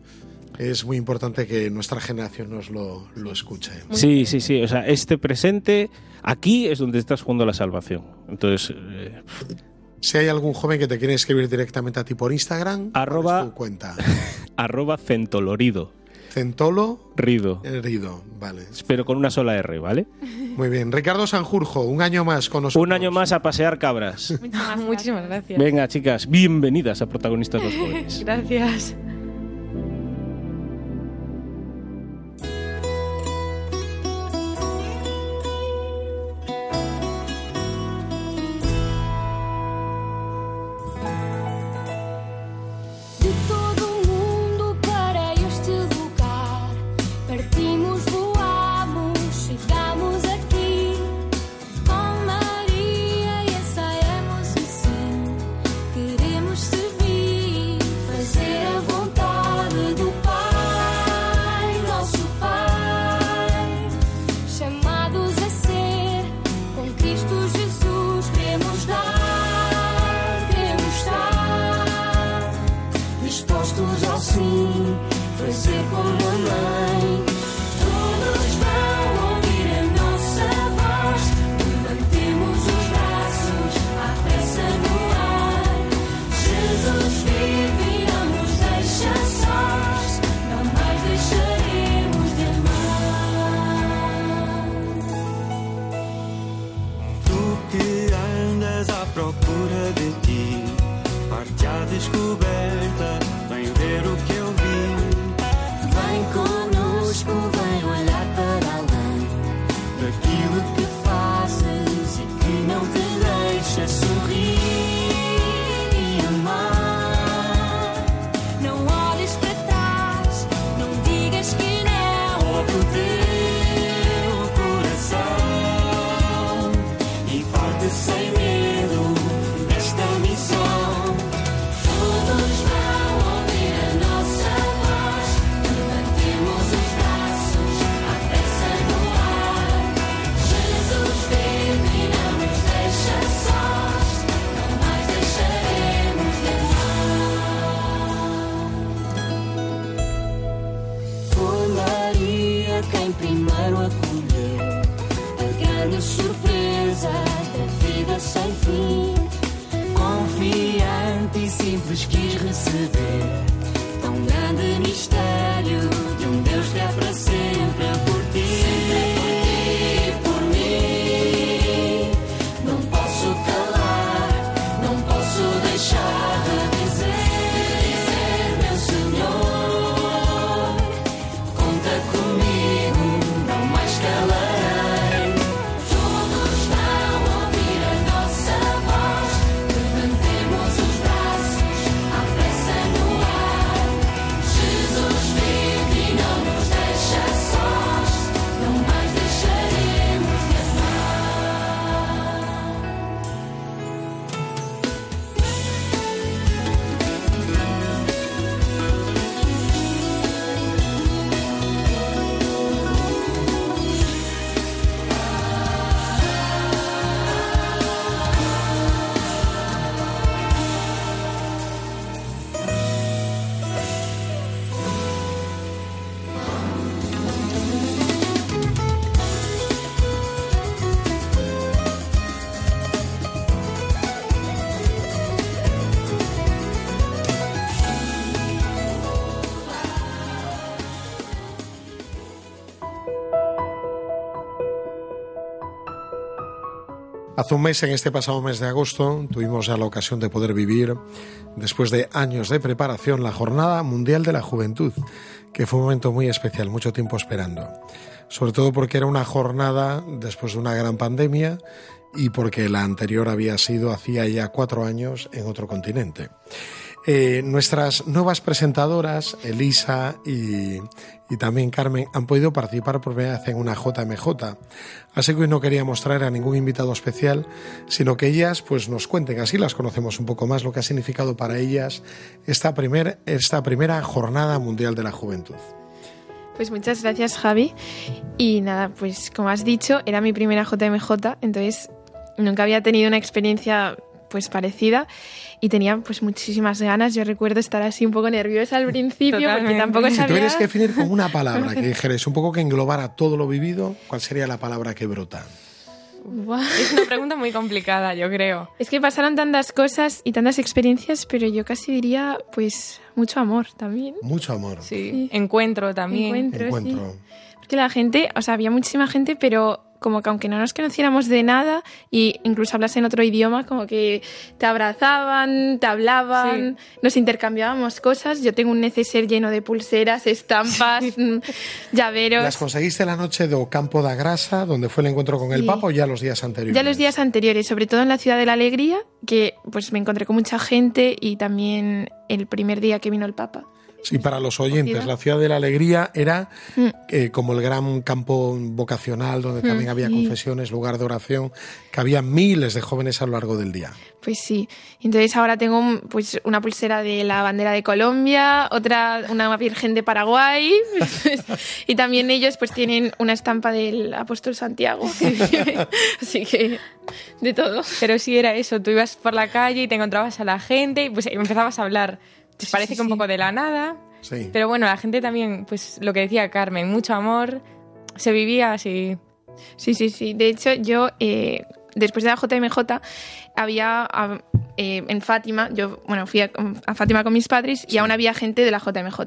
Speaker 2: es muy importante que nuestra generación nos lo, lo escuche.
Speaker 6: Sí, sí, sí, o sea, este presente, aquí es donde estás jugando la salvación. Entonces, eh,
Speaker 2: Si hay algún joven que te quiere escribir directamente a ti por Instagram, ¿cuál
Speaker 6: Arroba-
Speaker 2: tu cuenta.
Speaker 6: arroba centolorido.
Speaker 2: Centolo
Speaker 6: Rido.
Speaker 2: Rido, vale.
Speaker 6: Pero con una sola R, ¿vale?
Speaker 2: Muy bien. Ricardo Sanjurjo, un año más con nosotros.
Speaker 6: Un año más a pasear cabras.
Speaker 3: Muchísimas
Speaker 7: Muchísimas gracias.
Speaker 6: Venga, chicas, bienvenidas a Protagonistas los Jóvenes.
Speaker 7: Gracias.
Speaker 2: Un mes, en este pasado mes de agosto, tuvimos ya la ocasión de poder vivir, después de años de preparación, la Jornada Mundial de la Juventud, que fue un momento muy especial, mucho tiempo esperando. Sobre todo porque era una jornada después de una gran pandemia y porque la anterior había sido hacía ya cuatro años en otro continente. Eh, nuestras nuevas presentadoras, Elisa y, también Carmen, han podido participar por primera vez en una JMJ. Así que hoy no queríamos traer a ningún invitado especial, sino que ellas pues, nos cuenten, así las conocemos un poco más, lo que ha significado para ellas esta, primer, esta primera Jornada Mundial de la Juventud.
Speaker 3: Pues muchas gracias, Javi. Y nada, pues como has dicho, era mi primera JMJ, entonces nunca había tenido una experiencia pues parecida y tenía pues muchísimas ganas. Yo recuerdo estar así un poco nerviosa al principio
Speaker 7: Totalmente.
Speaker 3: porque tampoco
Speaker 2: Si
Speaker 3: sabía...
Speaker 2: tuvieras que definir con una palabra que dijeras un poco que englobara todo lo vivido, ¿cuál sería la palabra que brota?
Speaker 5: Es una pregunta muy complicada, yo creo.
Speaker 3: Es que pasaron tantas cosas y tantas experiencias, pero yo casi diría, pues, mucho amor también.
Speaker 2: Mucho amor.
Speaker 5: Sí.
Speaker 3: Sí.
Speaker 5: Encuentro también.
Speaker 3: Encuentro,
Speaker 2: Encuentro.
Speaker 3: sí. Porque la gente, o sea, había muchísima gente, pero como que aunque no nos conociéramos de nada y incluso hablasen otro idioma, como que te abrazaban, te hablaban, nos intercambiábamos cosas. Yo tengo un neceser lleno de pulseras, estampas, mm, llaveros.
Speaker 2: ¿Las conseguiste la noche de Ocampo da Grasa, donde fue el encuentro con el
Speaker 3: Sí.
Speaker 2: Papa, o ya los días anteriores?
Speaker 3: Ya los días anteriores, sobre todo en la ciudad de la alegría, que pues me encontré con mucha gente y también el primer día que vino el Papa.
Speaker 2: Sí, para los oyentes, la ciudad de la alegría era
Speaker 3: Mm.
Speaker 2: eh, como el gran campo vocacional donde también había confesiones, lugar de oración, que había miles de jóvenes a lo largo del día.
Speaker 3: Pues sí. Entonces ahora tengo un- pues una pulsera de la bandera de Colombia, otra una virgen de Paraguay y también ellos pues tienen una estampa del apóstol Santiago. Así que de todo.
Speaker 5: Pero sí era eso, tú ibas por la calle y te encontrabas a la gente y pues empezabas a hablar. Te
Speaker 3: Sí,
Speaker 5: parece
Speaker 3: sí,
Speaker 5: que un
Speaker 3: sí.
Speaker 5: poco de la nada,
Speaker 2: Sí.
Speaker 5: pero bueno, la gente también, pues lo que decía Carmen, mucho amor, se vivía así.
Speaker 3: Sí, sí, sí. De hecho, yo, eh, después de la JMJ, había eh, en Fátima, yo, bueno, fui a, a Fátima con mis padres y aún había gente de la JMJ.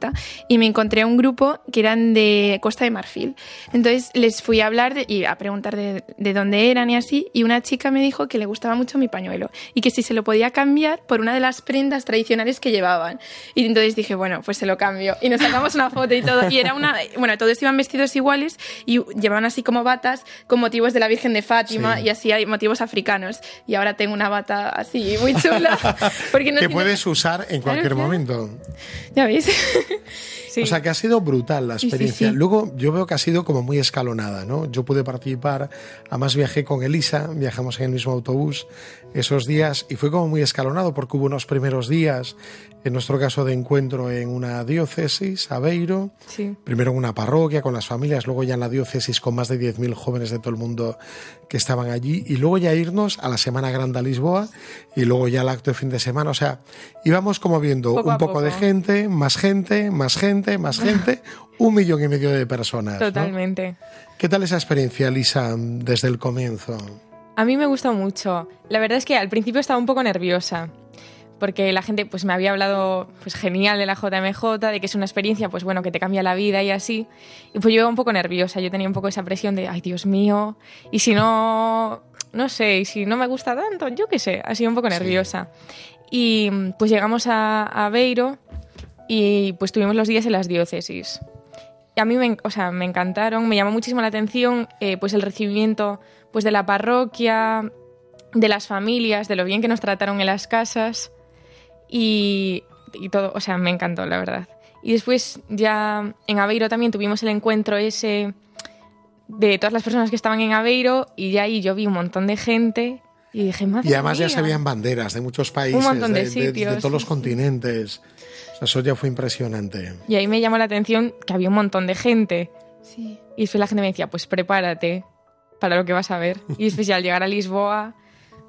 Speaker 3: Y me encontré a un grupo que eran de Costa de Marfil. Entonces les fui a hablar de- y a preguntar de, de dónde eran y así. Y una chica me dijo que le gustaba mucho mi pañuelo y que si se lo podía cambiar por una de las prendas tradicionales que llevaban. Y entonces dije, bueno, pues se lo cambio. Y nos sacamos una foto y todo. Y era una, bueno, todos iban vestidos iguales y llevaban así como batas con motivos de la Virgen de Fátima
Speaker 2: Sí.
Speaker 3: y así hay motivos africanos. Y ahora tengo una bata así muy chula. Porque no
Speaker 2: que
Speaker 3: tiene-
Speaker 2: puedes usar en cualquier
Speaker 3: claro.
Speaker 2: momento.
Speaker 3: Ya veis.
Speaker 5: Sí.
Speaker 2: O sea que ha sido brutal la
Speaker 3: Sí, sí,
Speaker 2: experiencia.
Speaker 3: sí.
Speaker 2: Luego yo veo que ha sido como muy escalonada, ¿no? Yo pude participar, además viajé con Elisa, viajamos en el mismo autobús esos días y fue como muy escalonado porque hubo unos primeros días, en nuestro caso de encuentro en una diócesis, Aveiro,
Speaker 5: Sí.
Speaker 2: primero en una parroquia con las familias, luego ya en la diócesis con más de 10.000 jóvenes de todo el mundo que estaban allí y luego ya irnos a la Semana Grande a Lisboa y luego ya el acto de fin de semana. O sea, íbamos como viendo
Speaker 5: Poco
Speaker 2: un
Speaker 5: a
Speaker 2: poco de
Speaker 5: poco.
Speaker 2: gente, más gente, más gente, más gente, un millón y medio de personas. ¿no?
Speaker 5: Totalmente.
Speaker 2: ¿Qué tal esa experiencia, Lisa, desde el comienzo?
Speaker 5: A mí me gustó mucho. La verdad es que al principio estaba un poco nerviosa. Porque la gente pues me había hablado pues genial de la JMJ, de que es una experiencia pues bueno que te cambia la vida y así. Y pues yo iba un poco nerviosa, yo tenía un poco esa presión de, ay Dios mío, y si no, no sé, y si no me gusta tanto, yo qué sé, así un poco
Speaker 2: Sí.
Speaker 5: nerviosa. Y pues llegamos a, a Beiro y pues tuvimos los días en las diócesis. Y a mí me, o sea, me encantaron, me llamó muchísimo la atención eh, pues el recibimiento pues de la parroquia, de las familias, de lo bien que nos trataron en las casas y, y todo, o sea, me encantó, la verdad. Y después ya en Aveiro también tuvimos el encuentro ese de todas las personas que estaban en Aveiro y ya ahí yo vi un montón de gente y dije, madre
Speaker 2: Y además ya
Speaker 5: mía".
Speaker 2: se veían banderas de muchos países,
Speaker 5: montón de
Speaker 2: de, de- de
Speaker 5: sitios,
Speaker 2: todos los continentes. O sea, eso ya fue impresionante.
Speaker 5: Y ahí me llamó la atención que había un montón de gente.
Speaker 3: Sí.
Speaker 5: Y después la gente me decía, pues prepárate para lo que vas a ver. Y después ya al llegar a Lisboa,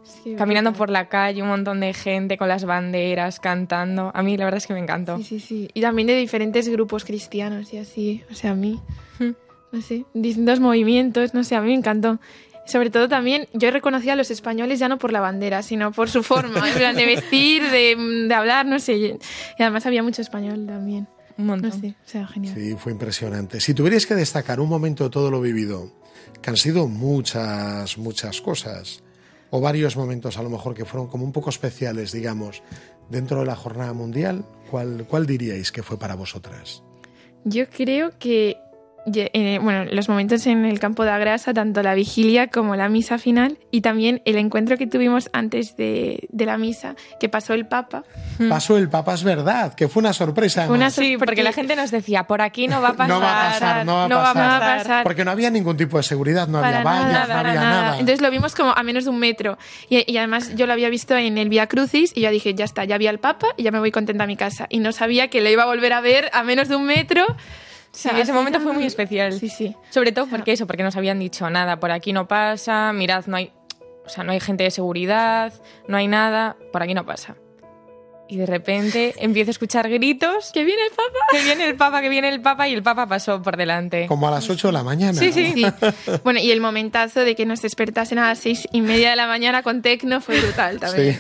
Speaker 3: Sí,
Speaker 5: caminando
Speaker 3: brutal.
Speaker 5: por la calle, un montón de gente con las banderas, cantando. A mí la verdad es que me encantó.
Speaker 3: Sí, sí, sí. Y también de diferentes grupos cristianos y así. O sea, a mí,
Speaker 5: Hmm.
Speaker 3: no sé, distintos movimientos, no sé, a mí me encantó. Sobre todo también, yo reconocía a los españoles ya no por la bandera, sino por su forma, en plan de vestir, de, de hablar, no sé. Y además había mucho español también.
Speaker 5: Un
Speaker 3: No
Speaker 5: montón.
Speaker 3: sé, o sea, genial.
Speaker 2: Sí, fue impresionante. Si tuvierais que destacar un momento de todo lo vivido, que han sido muchas, muchas cosas, o varios momentos a lo mejor que fueron como un poco especiales, digamos, dentro de la jornada mundial, ¿cuál, cuál diríais que fue para vosotras?
Speaker 3: Yo creo que, bueno, los momentos en el campo de grasa, tanto la vigilia como la misa final, y también el encuentro que tuvimos antes de, de la misa, que pasó el Papa.
Speaker 2: Pasó el Papa, es verdad, que fue una sorpresa.
Speaker 3: Fue una
Speaker 2: además.
Speaker 5: Sí, porque,
Speaker 3: Porque-
Speaker 5: la gente nos decía, por aquí no va a pasar.
Speaker 2: No va a pasar, no va a pasar.
Speaker 3: va a pasar.
Speaker 2: Porque no había ningún tipo de seguridad, no había
Speaker 3: Para
Speaker 2: vallas,
Speaker 3: nada,
Speaker 2: no había
Speaker 3: nada.
Speaker 2: nada.
Speaker 3: Entonces lo vimos como a menos de un metro. Y, y además yo lo había visto en el Via Crucis y yo dije, ya está, ya vi al Papa y ya me voy contenta a mi casa. Y no sabía que le iba a volver a ver a menos de un metro.
Speaker 5: Sí, ese momento fue muy especial.
Speaker 3: Sí, sí.
Speaker 5: Sobre todo porque eso, porque nos habían dicho nada, por aquí no pasa, mirad, no hay, o sea, no hay gente de seguridad, no hay nada, por aquí no pasa. y de repente empiezo a escuchar gritos.
Speaker 3: ¡Que viene el Papa!
Speaker 5: Que viene el Papa, que viene el Papa y el Papa pasó por delante.
Speaker 2: Como a las 8 de la mañana.
Speaker 5: Sí, sí.
Speaker 3: Sí. Bueno, y el momentazo de que nos despertasen a las seis y media de la mañana con tecno fue brutal también.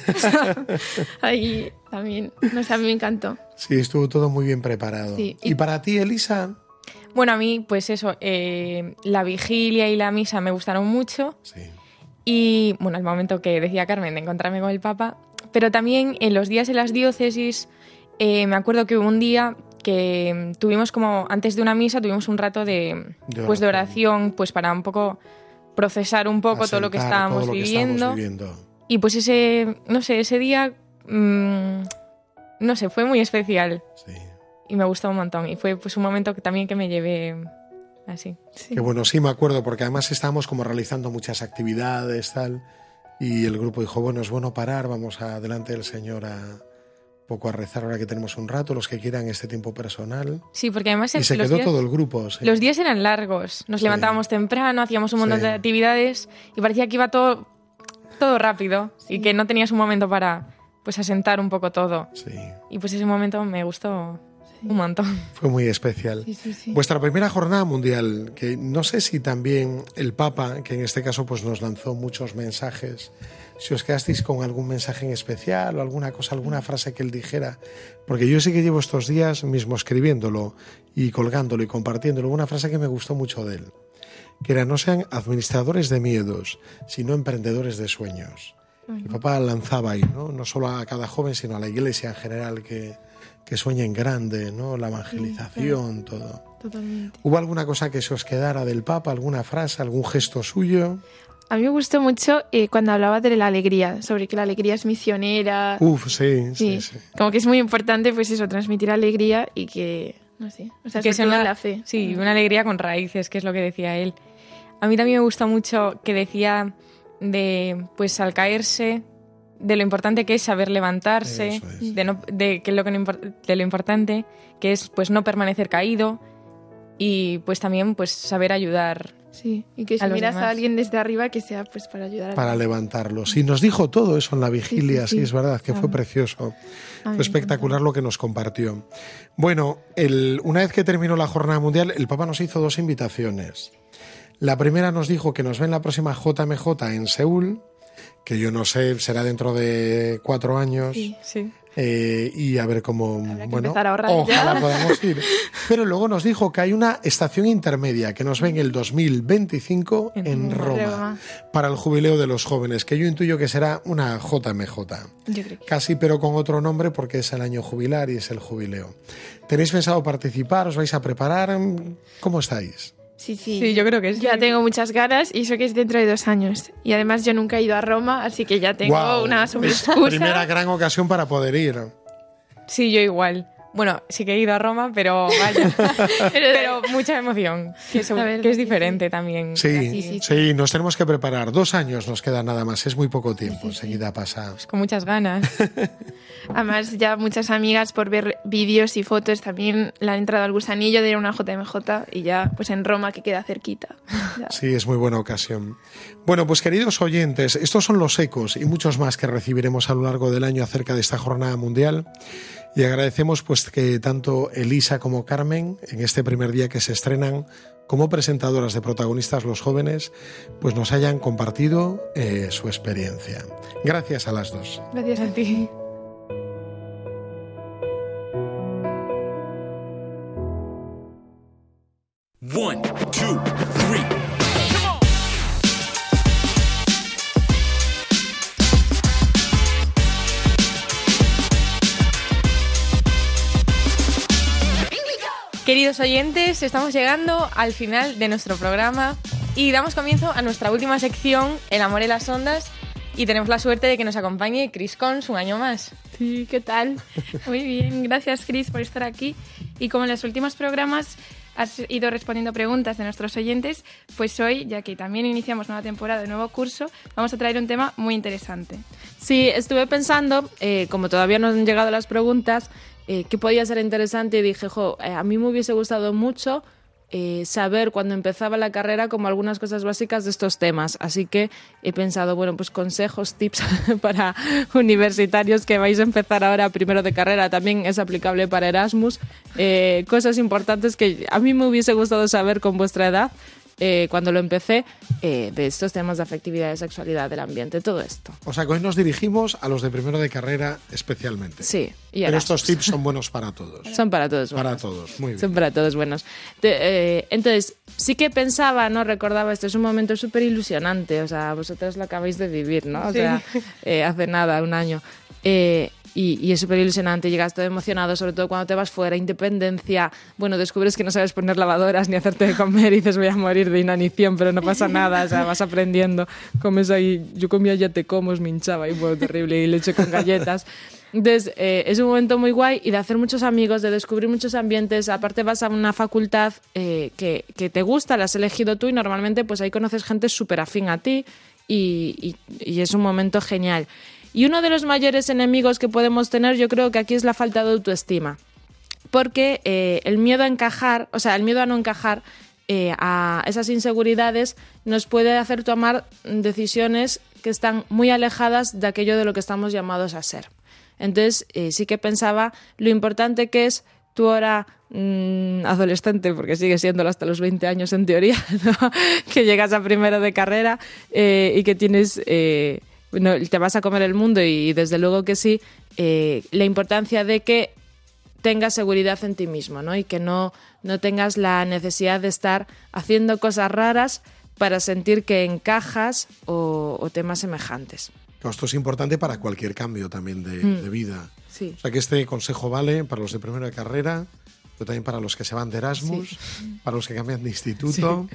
Speaker 3: Ahí también, no sé, a mí me encantó.
Speaker 2: Sí, estuvo todo muy bien preparado.
Speaker 3: Sí.
Speaker 2: ¿Y para ti, Elisa?
Speaker 5: Bueno, a mí, pues eso, eh, la vigilia y la misa me gustaron mucho.
Speaker 2: Sí.
Speaker 5: Y bueno, el momento que decía Carmen de encontrarme con el Papa, pero también en los días en las diócesis, eh, me acuerdo que hubo un día que tuvimos como, antes de una misa, tuvimos un rato de,
Speaker 2: De
Speaker 5: pues, de
Speaker 2: oración.
Speaker 5: pues para un poco procesar un poco todo lo que estábamos
Speaker 2: lo
Speaker 5: viviendo.
Speaker 2: estábamos viviendo.
Speaker 5: Y pues ese, no sé, ese día, mm, no sé, fue muy especial
Speaker 2: Sí.
Speaker 5: y me gustó un montón. Y fue pues un momento que también que me llevé así.
Speaker 3: Sí.
Speaker 2: Que bueno, sí me acuerdo, porque además estábamos como realizando muchas actividades, tal, y el grupo dijo, bueno, es bueno parar, vamos a delante del Señor a poco a rezar ahora que tenemos un rato, los que quieran este tiempo personal.
Speaker 5: Sí, porque además
Speaker 2: Y se
Speaker 5: los
Speaker 2: quedó
Speaker 5: días-
Speaker 2: todo el grupo. sí.
Speaker 5: Los días eran largos. Nos
Speaker 2: Sí.
Speaker 5: levantábamos temprano, hacíamos un montón
Speaker 2: Sí.
Speaker 5: de actividades y parecía que iba todo, todo rápido y que no tenías un momento para pues asentar un poco todo.
Speaker 2: Sí,
Speaker 5: Y pues ese momento me gustó un montón.
Speaker 2: fue muy especial.
Speaker 3: Sí, sí, sí.
Speaker 2: Vuestra primera jornada mundial, que no sé si también el Papa, que en este caso pues nos lanzó muchos mensajes, si os quedasteis con algún mensaje en especial o alguna cosa, alguna frase que él dijera, porque yo sí que llevo estos días mismo escribiéndolo y colgándolo y compartiéndolo, una frase que me gustó mucho de él, que era no sean administradores de miedos, sino emprendedores de sueños. El Papa lanzaba ahí, ¿no? no solo a cada joven, sino a la iglesia en general que, que sueña en grande, ¿no? la evangelización, todo.
Speaker 3: Totalmente.
Speaker 2: ¿Hubo alguna cosa que se os quedara del Papa, alguna frase, algún gesto suyo?
Speaker 3: A mí me gustó mucho eh, cuando hablaba de la alegría, sobre que la alegría es misionera.
Speaker 2: Uf, sí, sí,
Speaker 3: sí,
Speaker 2: sí.
Speaker 3: Como que es muy importante, pues eso, transmitir alegría y que, no sé, o sea,
Speaker 5: que sea
Speaker 3: se
Speaker 5: una-
Speaker 3: la fe.
Speaker 5: Sí, una alegría con raíces, que es lo que decía él. A mí también me gusta mucho que decía de, pues al caerse, de lo importante que es saber levantarse,
Speaker 2: es.
Speaker 5: de, no, de, que lo que no de lo importante que es pues no permanecer caído y pues también pues saber ayudar.
Speaker 3: Sí, y que si
Speaker 5: A
Speaker 3: miras
Speaker 5: demás.
Speaker 3: a alguien desde arriba, que sea pues para ayudar a
Speaker 2: Para
Speaker 3: alguien.
Speaker 2: levantarlo. Sí, nos dijo todo eso en la vigilia, sí,
Speaker 3: sí, sí.
Speaker 2: es verdad, que fue precioso.
Speaker 3: A
Speaker 2: Fue espectacular lo que nos compartió. Bueno, el- una vez que terminó la jornada mundial, el Papa nos hizo dos invitaciones. La primera nos dijo que nos ve en la próxima JMJ en Seúl, que yo no sé, será dentro de cuatro años.
Speaker 3: Sí.
Speaker 5: Sí.
Speaker 2: eh, y a ver cómo bueno
Speaker 3: a
Speaker 2: ojalá
Speaker 3: ya.
Speaker 2: podamos ir pero luego nos dijo que hay una estación intermedia que nos ve en el 2025 en,
Speaker 5: En
Speaker 2: Roma,
Speaker 3: Roma.
Speaker 2: para el jubileo de los jóvenes que yo intuyo que será una JMJ
Speaker 3: Yo creo que
Speaker 2: casi pero con otro nombre porque es el año jubilar y es el jubileo tenéis pensado participar os vais a preparar cómo estáis
Speaker 3: sí, sí.
Speaker 5: Sí, yo creo que sí.
Speaker 3: Ya tengo muchas ganas y eso que es dentro de dos años. Y además yo nunca he ido a Roma, así que ya tengo
Speaker 2: Guau,
Speaker 3: una super
Speaker 2: es
Speaker 3: excusa.
Speaker 2: primera gran ocasión para poder ir
Speaker 5: Sí, yo igual. Bueno, sí que he ido a Roma, pero vaya. pero mucha emoción, que, es diferente también.
Speaker 2: Sí,
Speaker 3: Sí,
Speaker 2: sí,
Speaker 3: sí,
Speaker 2: nos tenemos que preparar. Dos años nos queda nada más, es muy poco tiempo, enseguida pasa.
Speaker 5: Con muchas ganas.
Speaker 3: Además, ya muchas amigas por ver vídeos y fotos también le han entrado al gusanillo de ir a una JMJ y ya pues en Roma que queda cerquita. Ya.
Speaker 2: Sí, es muy buena ocasión. Bueno, pues queridos oyentes, estos son los ecos y muchos más que recibiremos a lo largo del año acerca de esta jornada mundial. Y agradecemos pues que tanto Elisa como Carmen, en este primer día que se estrenan como presentadoras de protagonistas los jóvenes, pues nos hayan compartido eh, su experiencia. Gracias a las dos.
Speaker 3: Gracias a ti.
Speaker 8: One, two,
Speaker 5: Queridos oyentes, estamos llegando al final de nuestro programa y damos comienzo a nuestra última sección, El amor en las ondas, y tenemos la suerte de que nos acompañe Chris Cons un año más.
Speaker 3: Sí, ¿qué tal? Muy bien, gracias Chris por estar aquí. Y como en los últimos programas has ido respondiendo preguntas de nuestros oyentes, pues hoy, ya que también iniciamos nueva temporada, nuevo curso, vamos a traer un tema muy interesante.
Speaker 9: Sí, estuve pensando, eh, como todavía no han llegado las preguntas, eh, qué podía ser interesante y dije, jo, eh, a mí me hubiese gustado mucho eh, saber cuando empezaba la carrera como algunas cosas básicas de estos temas. Así que he pensado, bueno, pues consejos, tips para universitarios que vais a empezar ahora primero de carrera. También es aplicable para Erasmus. Cosas importantes que a mí me hubiese gustado saber con vuestra edad. Eh, cuando lo empecé, eh, de estos temas de afectividad, de sexualidad, del ambiente, todo esto.
Speaker 2: O sea que hoy nos dirigimos a los de primero de carrera especialmente.
Speaker 9: Sí, y
Speaker 2: Pero estos tips son buenos para todos.
Speaker 9: Son para todos
Speaker 2: Para
Speaker 9: buenos.
Speaker 2: todos, muy bien.
Speaker 9: Son para todos buenos. Te- eh, entonces, sí que pensaba, ¿no? Recordaba, este es un momento súper ilusionante, o sea, vosotros lo acabáis de vivir, ¿no? O
Speaker 5: Sí.
Speaker 9: sea, eh, hace nada, un año. Eh, y, y es súper ilusionante, llegas todo emocionado, sobre todo cuando te vas fuera, independencia. Bueno, descubres que no sabes poner lavadoras ni hacerte de comer y dices voy a morir de inanición, pero no pasa nada, o sea, vas aprendiendo. Comes ahí, yo comía ya te como, me hinchaba y bueno, terrible, y leche con galletas. Entonces, eh, es un momento muy guay y de hacer muchos amigos, de descubrir muchos ambientes. Aparte, vas a una facultad eh, que, que te gusta, la has elegido tú y normalmente pues ahí conoces gente súper afín a ti y- y es un momento genial. Y uno de los mayores enemigos que podemos tener, yo creo que aquí es la falta de autoestima. Porque eh, el miedo a encajar, o sea, el miedo a no encajar eh, a esas inseguridades nos puede hacer tomar decisiones que están muy alejadas de aquello de lo que estamos llamados a ser. Entonces, eh, sí que pensaba lo importante que es tú ahora mm, adolescente, porque sigue siéndolo hasta los 20 años en teoría, que llegas a primero de carrera y que tienes... bueno, te vas a comer el mundo y desde luego que sí, eh, la importancia de que tengas seguridad en ti mismo, ¿no? Y que no, no tengas la necesidad de estar haciendo cosas raras para sentir que encajas o, o temas semejantes.
Speaker 2: Esto es importante para cualquier cambio también de,
Speaker 9: Mm.
Speaker 2: de vida.
Speaker 9: Sí.
Speaker 2: O sea que este consejo vale para los de primero de carrera, pero también para los que se van de Erasmus, para los que cambian de instituto,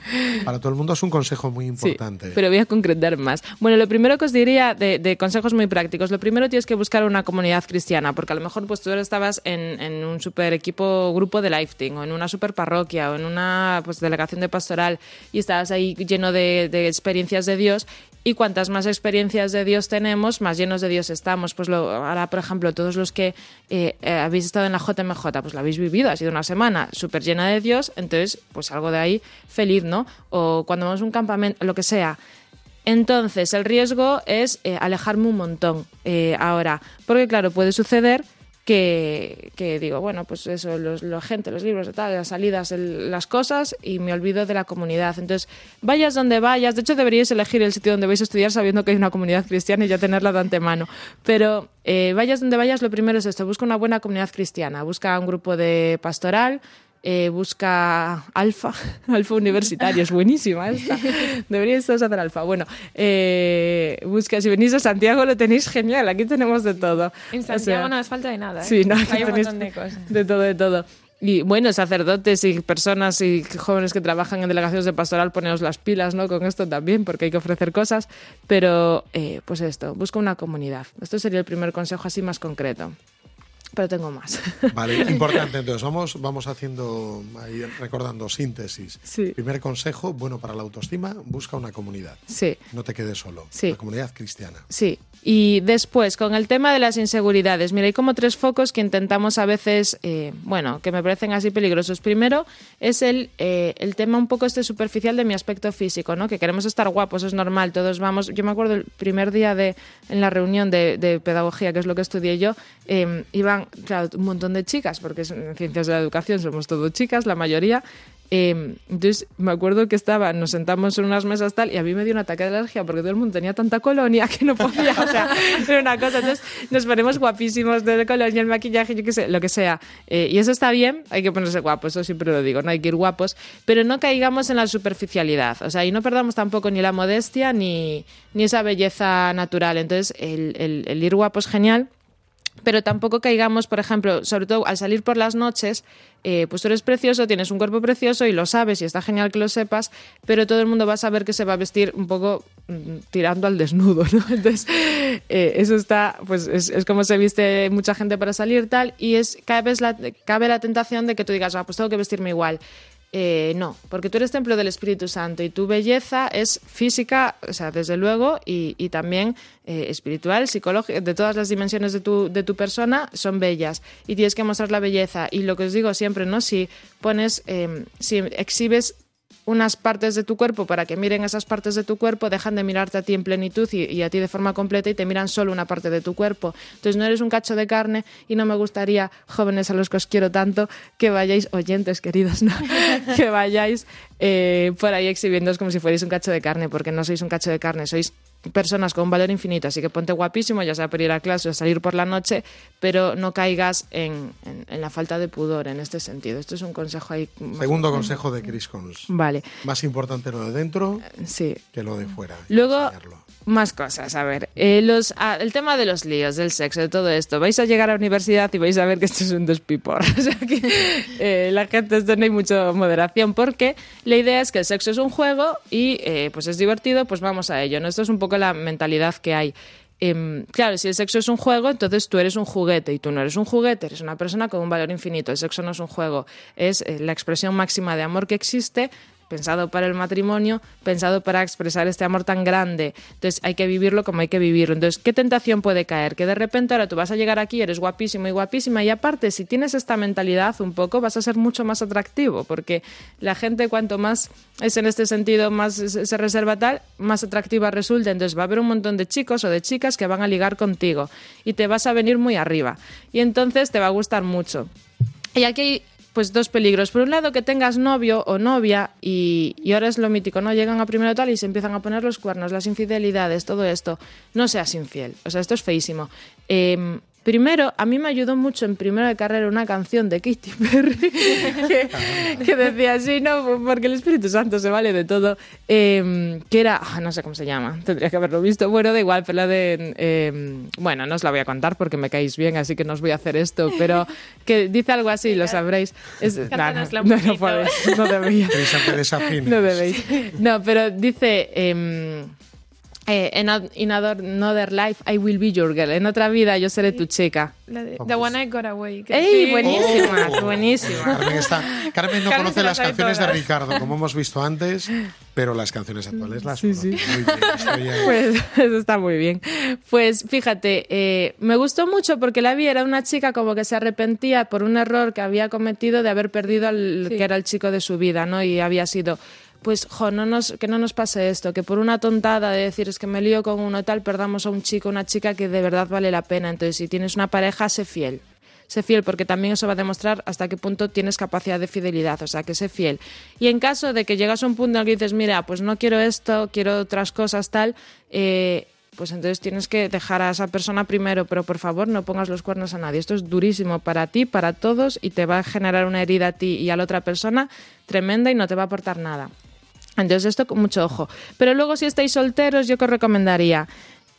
Speaker 2: para todo el mundo es un consejo muy importante.
Speaker 9: Pero voy a concretar más. Bueno, lo primero que os diría de, de consejos muy prácticos, lo primero tienes que buscar una comunidad cristiana, porque a lo mejor pues tú estabas en, en un super equipo grupo de lifting, o en una super parroquia, o en una pues, delegación de pastoral, y estabas ahí lleno de, de experiencias de Dios. Y cuantas más experiencias de Dios tenemos, más llenos de Dios estamos. Pues lo, ahora, por ejemplo, todos los que eh, eh, habéis estado en la JMJ, pues lo habéis vivido, ha sido una semana súper llena de Dios, entonces, pues algo de ahí feliz, ¿no? O cuando vamos a un campamento, lo que sea. Entonces, el riesgo es eh, alejarme un montón eh, ahora, porque claro, puede suceder que, digo, bueno, pues eso, los, la gente, los libros, tal, las salidas, las cosas, y me olvido de la comunidad. Entonces, vayas donde vayas, de hecho deberíais elegir el sitio donde vais a estudiar sabiendo que hay una comunidad cristiana y ya tenerla de antemano. Pero eh, vayas donde vayas, lo primero es esto, busca una buena comunidad cristiana, busca un grupo de pastoral, eh, busca alfa, alfa universitario, es buenísima esta. Deberíais todos hacer alfa. Bueno, eh, busca, si venís a Santiago lo tenéis genial, aquí tenemos de todo.
Speaker 5: En
Speaker 9: O sea,
Speaker 5: Santiago no nos falta de nada. ¿eh?
Speaker 9: Sí, no, aquí
Speaker 5: hay un
Speaker 9: tenéis
Speaker 5: montón de cosas.
Speaker 9: de todo, de todo. Y bueno, sacerdotes y personas y jóvenes que trabajan en delegaciones de pastoral, poneros las pilas, ¿no? Con esto también, porque hay que ofrecer cosas. Pero, eh, pues esto, busca una comunidad. Esto sería el primer consejo así más concreto. Pero tengo más.
Speaker 2: Vale, importante. Entonces, vamos, vamos haciendo, ahí recordando síntesis.
Speaker 9: Sí.
Speaker 2: Primer consejo, bueno para la autoestima, busca una comunidad.
Speaker 9: Sí.
Speaker 2: No te quedes solo.
Speaker 9: Sí.
Speaker 2: La comunidad cristiana.
Speaker 9: Sí. Y después, con el tema de las inseguridades, mira, hay como tres focos que intentamos a veces, eh, bueno, que me parecen así peligrosos. Primero es el, eh, el tema un poco este superficial de mi aspecto físico, ¿no? Que queremos estar guapos, es normal, todos vamos. Yo me acuerdo el primer día de, en la reunión de, de pedagogía, que es lo que estudié yo, eh, iban, claro, un montón de chicas, porque en ciencias de la educación somos todo chicas, la mayoría. Eh, entonces me acuerdo que estaba, nos sentamos en unas mesas tal y a mí me dio un ataque de alergia porque todo el mundo tenía tanta colonia que no podía, o sea, era una cosa. Entonces nos ponemos guapísimos de colonia, el maquillaje, yo qué sé, lo que sea. Eh, y eso está bien, hay que ponerse guapos, eso siempre lo digo, no hay que ir guapos, pero no caigamos en la superficialidad, o sea, y no perdamos tampoco ni la modestia ni, ni esa belleza natural. Entonces el, el- el ir guapo es genial pero tampoco caigamos, por ejemplo, sobre todo al salir por las noches, eh, pues tú eres precioso, tienes un cuerpo precioso y lo sabes y está genial que lo sepas, pero todo el mundo va a saber que se va a vestir un poco mm, tirando al desnudo, ¿no? Entonces, eh, eso está, pues es, como se viste mucha gente para salir tal y es vez la, cabe la tentación de que tú digas, ah, pues tengo que vestirme igual. Eh, no, porque tú eres templo del Espíritu Santo y tu belleza es física, o sea, desde luego, y, también eh, espiritual, psicológica, de todas las dimensiones de tu, de tu persona son bellas y tienes que mostrar la belleza. Y lo que os digo siempre, ¿no? Si pones, eh, si exhibes unas partes de tu cuerpo para que miren esas partes de tu cuerpo, dejan de mirarte a ti en plenitud y, a ti de forma completa y te miran solo una parte de tu cuerpo. Entonces no eres un cacho de carne y no me gustaría, jóvenes a los que os quiero tanto, que vayáis, oyentes queridos, ¿no? que vayáis eh, por ahí exhibiéndoos como si fuerais un cacho de carne, porque no sois un cacho de carne, sois personas con un valor infinito, así que ponte guapísimo, ya sea por ir a clase o salir por la noche, pero no caigas en, en, en la falta de pudor en este sentido. Esto es un consejo ahí. más-
Speaker 2: Segundo consejo de Chris Cons.
Speaker 9: Vale,
Speaker 2: Más importante lo de dentro
Speaker 9: sí.
Speaker 2: que lo de fuera.
Speaker 9: Luego, más cosas. A ver, eh, los, ah, el tema de los líos, del sexo, de todo esto. Vais a llegar a la universidad y vais a ver que esto es un despipor. O sea que eh, la gente, esto no hay mucha moderación porque la idea es que el sexo es un juego y eh, pues es divertido, pues vamos a ello. ¿no? Esto es un poco la mentalidad que hay. Em, claro, si el sexo es un juego, entonces tú eres un juguete y tú no eres un juguete, eres una persona con un valor infinito. El sexo no es un juego, es eh, la expresión máxima de amor que existe pensado para el matrimonio, pensado para expresar este amor tan grande. Entonces hay que vivirlo como hay que vivirlo. Entonces, ¿qué tentación puede caer? Que de repente ahora tú vas a llegar aquí, eres guapísimo y guapísima y aparte, si tienes esta mentalidad un poco, vas a ser mucho más atractivo, porque la gente cuanto más es en este sentido, más se se reserva tal, más atractiva resulta. Entonces va a haber un montón de chicos o de chicas que van a ligar contigo y te vas a venir muy arriba. Y entonces te va a gustar mucho. Y aquí pues dos peligros. Por un lado, que tengas novio o novia y, y ahora es lo mítico, ¿no? Llegan a primero tal y se empiezan a poner los cuernos, las infidelidades, todo esto. No seas infiel. O sea, esto es feísimo. Em, primero, a mí me ayudó mucho en primero de carrera una canción de Katy Perry que, que decía así, ¿no? Porque el Espíritu Santo se vale de todo. Em, que era, ah, no sé cómo se llama, tendría que haberlo visto. Bueno, da igual, pero la de. em, bueno, no os la voy a contar porque me caéis bien, así que no os voy a hacer esto, pero que dice algo así, lo sabréis. Es, no, no, no, no podéis, no debéis. No debéis. No, pero dice. em, eh, in, a- in another life, I will be your girl. En otra vida, yo seré tu chica.
Speaker 3: La de. The One I Got Away.
Speaker 9: ¡Ey!
Speaker 3: Sí.
Speaker 9: Buenísima,
Speaker 2: Oh.
Speaker 9: buenísima.
Speaker 2: Carmen, está- Carmen no
Speaker 3: Carmen
Speaker 2: conoce las canciones de. Ricardo, como hemos visto antes, pero las canciones actuales las
Speaker 9: Sí,
Speaker 2: conoce.
Speaker 9: sí.
Speaker 2: Muy bien, estoy ahí.
Speaker 9: Pues eso está muy bien. Pues fíjate, eh, me gustó mucho porque la vi, era una chica como que se arrepentía por un error que había cometido de haber perdido al
Speaker 3: Sí.
Speaker 9: que era el chico de su vida, ¿no? Y había sido, pues, jo, no nos, que no nos pase esto, que por una tontada de decir es que me lío con uno tal, perdamos a un chico, una chica que de verdad vale la pena. Entonces, si tienes una pareja, sé fiel. Sé fiel porque también eso va a demostrar hasta qué punto tienes capacidad de fidelidad, o sea, que sé fiel. Y en caso de que llegas a un punto en el que dices, mira, pues no quiero esto, quiero otras cosas, tal, eh, pues entonces tienes que dejar a esa persona primero, pero por favor no pongas los cuernos a nadie. Esto es durísimo para ti, para todos, y te va a generar una herida a ti y a la otra persona tremenda y no te va a aportar nada. Entonces esto con mucho ojo. Pero luego si estáis solteros, yo que os recomendaría,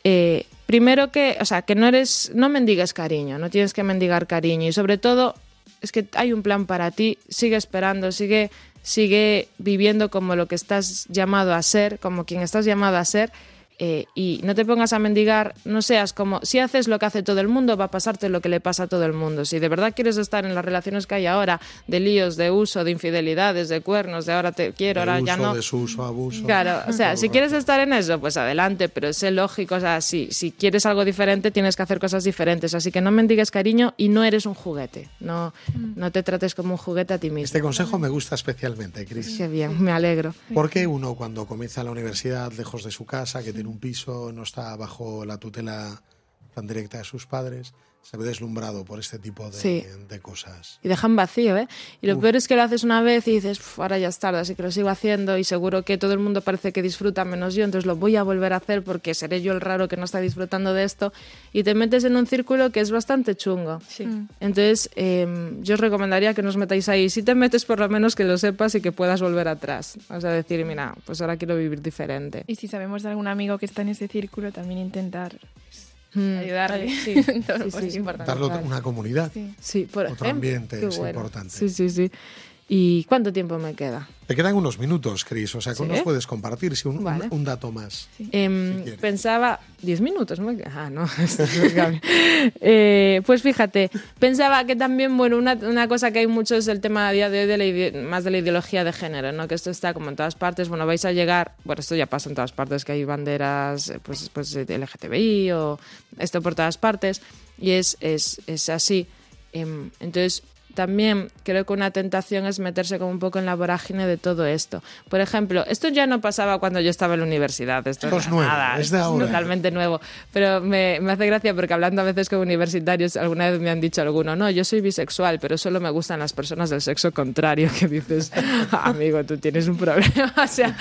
Speaker 9: eh, primero que, o sea, que no eres, no mendigues cariño, no tienes que mendigar cariño y sobre todo es que hay un plan para ti, sigue esperando, sigue, sigue viviendo como lo que estás llamado a ser, como quien estás llamado a ser. Eh, y no te pongas a mendigar, no seas como, si haces lo que hace todo el mundo, va a pasarte lo que le pasa a todo el mundo. Si de verdad quieres estar en las relaciones que hay ahora, de líos, de uso, de infidelidades, de cuernos, de ahora te quiero,
Speaker 2: De
Speaker 9: ahora ya
Speaker 2: uso,
Speaker 9: no.
Speaker 2: desuso, abuso.
Speaker 9: Claro, o sea, si quieres estar en eso, pues adelante, pero sé lógico, o sea, si, si quieres algo diferente, tienes que hacer cosas diferentes, así que no mendigues cariño y no eres un juguete, no, no te trates como un juguete a ti mismo.
Speaker 2: Este consejo me gusta especialmente, Cris.
Speaker 9: Qué bien, me alegro.
Speaker 2: ¿Por qué uno cuando comienza la universidad lejos de su casa, que tiene un piso, no está bajo la tutela tan directa de sus padres, se ve deslumbrado por este tipo de,
Speaker 9: Sí.
Speaker 2: de cosas?
Speaker 9: Y dejan vacío, ¿eh? Y lo peor es que lo haces una vez y dices, "Uf, ahora ya es tarde, así que lo sigo haciendo y seguro que todo el mundo parece que disfruta menos yo, entonces lo voy a volver a hacer porque seré yo el raro que no está disfrutando de esto y te metes en un círculo que es bastante chungo.
Speaker 3: Sí.
Speaker 9: Entonces, eh, yo os recomendaría que no os metáis ahí. Si te metes, por lo menos que lo sepas y que puedas volver atrás. O sea, decir, mira, pues ahora quiero vivir diferente.
Speaker 3: Y si sabemos de algún amigo que está en ese círculo, también intentar
Speaker 9: Mm,
Speaker 3: ayudarle.
Speaker 9: Sí,
Speaker 3: en todo lo
Speaker 9: sí, importante.
Speaker 2: Una comunidad.
Speaker 3: Sí.
Speaker 9: Sí, por
Speaker 2: Otro
Speaker 9: ejemplo.
Speaker 2: ambiente
Speaker 9: Qué
Speaker 2: es
Speaker 9: bueno.
Speaker 2: importante.
Speaker 9: Sí, sí, sí. ¿Y cuánto tiempo me queda?
Speaker 2: Te quedan unos minutos, Cris, o sea, ¿cómo
Speaker 9: ¿Sí?
Speaker 2: nos puedes compartir si un, un-
Speaker 9: Vale.
Speaker 2: un dato más?
Speaker 9: Em,
Speaker 2: Si quieres.
Speaker 9: pensaba, 10 minutos, ¿no? Ah, no. Eh, pues fíjate, pensaba que también, bueno, una, una cosa que hay mucho es el tema a día de hoy de la más de la ideología de género, ¿no? Que esto está como en todas partes, bueno, vais a llegar, bueno, esto ya pasa en todas partes, que hay banderas, eh, pues, pues LGTBI o esto por todas partes, y es, es, es así. Em, entonces, también creo que una tentación es meterse como un poco en la vorágine de todo esto. Por ejemplo, esto ya no pasaba cuando yo estaba en la universidad. Esto,
Speaker 2: Esto es nuevo,
Speaker 9: nada,
Speaker 2: es de ahora.
Speaker 9: totalmente nuevo. Pero me, me hace gracia porque hablando a veces con universitarios, alguna vez me han dicho alguno, no, yo soy bisexual, pero solo me gustan las personas del sexo contrario, que dices, amigo, tú tienes un problema. o sea,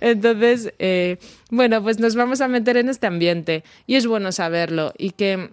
Speaker 9: entonces, eh, bueno, pues nos vamos a meter en este ambiente y es bueno saberlo y que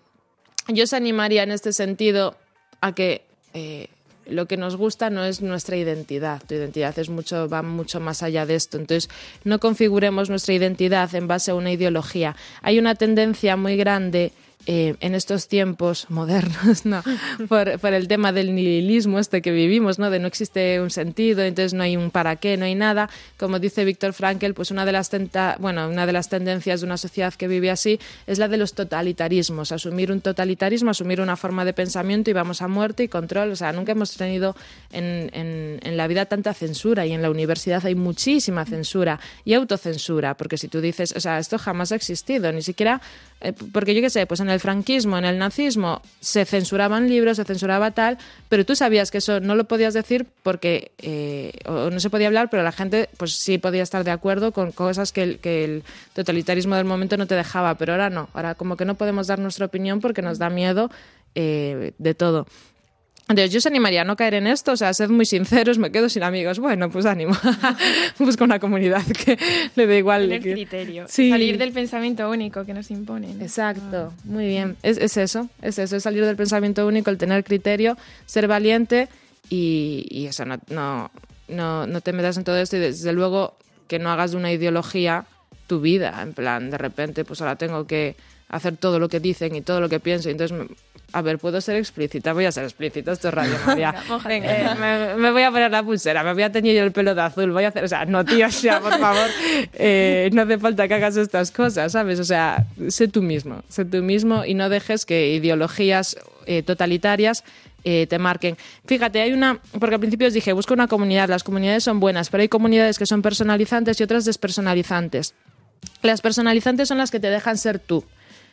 Speaker 9: yo os animaría en este sentido a que eh, lo que nos gusta no es nuestra identidad. Tu identidad es mucho, va mucho más allá de esto. Entonces, no configuremos nuestra identidad en base a una ideología. Hay una tendencia muy grande eh, en estos tiempos modernos, ¿no? por, por el tema del nihilismo este que vivimos, ¿no? de no existe un sentido, entonces no hay un para qué, no hay nada. Como dice Víctor Frankel, pues una de las tenta bueno, una de las tendencias de una sociedad que vive así es la de los totalitarismos, asumir un totalitarismo, asumir una forma de pensamiento y vamos a muerte y control. O sea, nunca hemos tenido en, en, en la vida tanta censura y en la universidad hay muchísima censura y autocensura, porque si tú dices, o sea, esto jamás ha existido, ni siquiera, eh, porque yo qué sé, pues en el franquismo, en el nazismo, se censuraban libros, se censuraba tal, pero tú sabías que eso no lo podías decir porque eh, o no se podía hablar, pero la gente pues sí podía estar de acuerdo con cosas que el, que el totalitarismo del momento no te dejaba, pero ahora no, ahora como que no podemos dar nuestra opinión porque nos da miedo eh, de todo. Entonces, yo os animaría a no caer en esto, o sea, sed muy sinceros, me quedo sin amigos. Bueno, pues ánimo. Busca una comunidad que le dé igual.
Speaker 3: Tener
Speaker 9: que-
Speaker 3: criterio.
Speaker 9: Sí.
Speaker 3: Salir del pensamiento único que nos imponen.
Speaker 9: Exacto, muy bien. Es, es eso, es eso, es salir del pensamiento único, el tener criterio, ser valiente y, y eso, no, no, no, no te metas en todo esto y desde luego que no hagas de una ideología tu vida, en plan, de repente, pues ahora tengo que hacer todo lo que dicen y todo lo que pienso, y entonces, a ver, puedo ser explícita, voy a ser explícita, esto es Radio María.
Speaker 3: Venga.
Speaker 9: Eh, me, me voy a poner la pulsera, me voy a teñir el pelo de azul, voy a hacer, o sea, no, tío, o sea, por favor, eh, no hace falta que hagas estas cosas, ¿sabes? O sea, sé tú mismo, sé tú mismo y no dejes que ideologías eh, totalitarias eh, te marquen. Fíjate, hay una, porque al principio os dije, busca una comunidad, las comunidades son buenas, pero hay comunidades que son personalizantes y otras despersonalizantes. Las personalizantes son las que te dejan ser tú.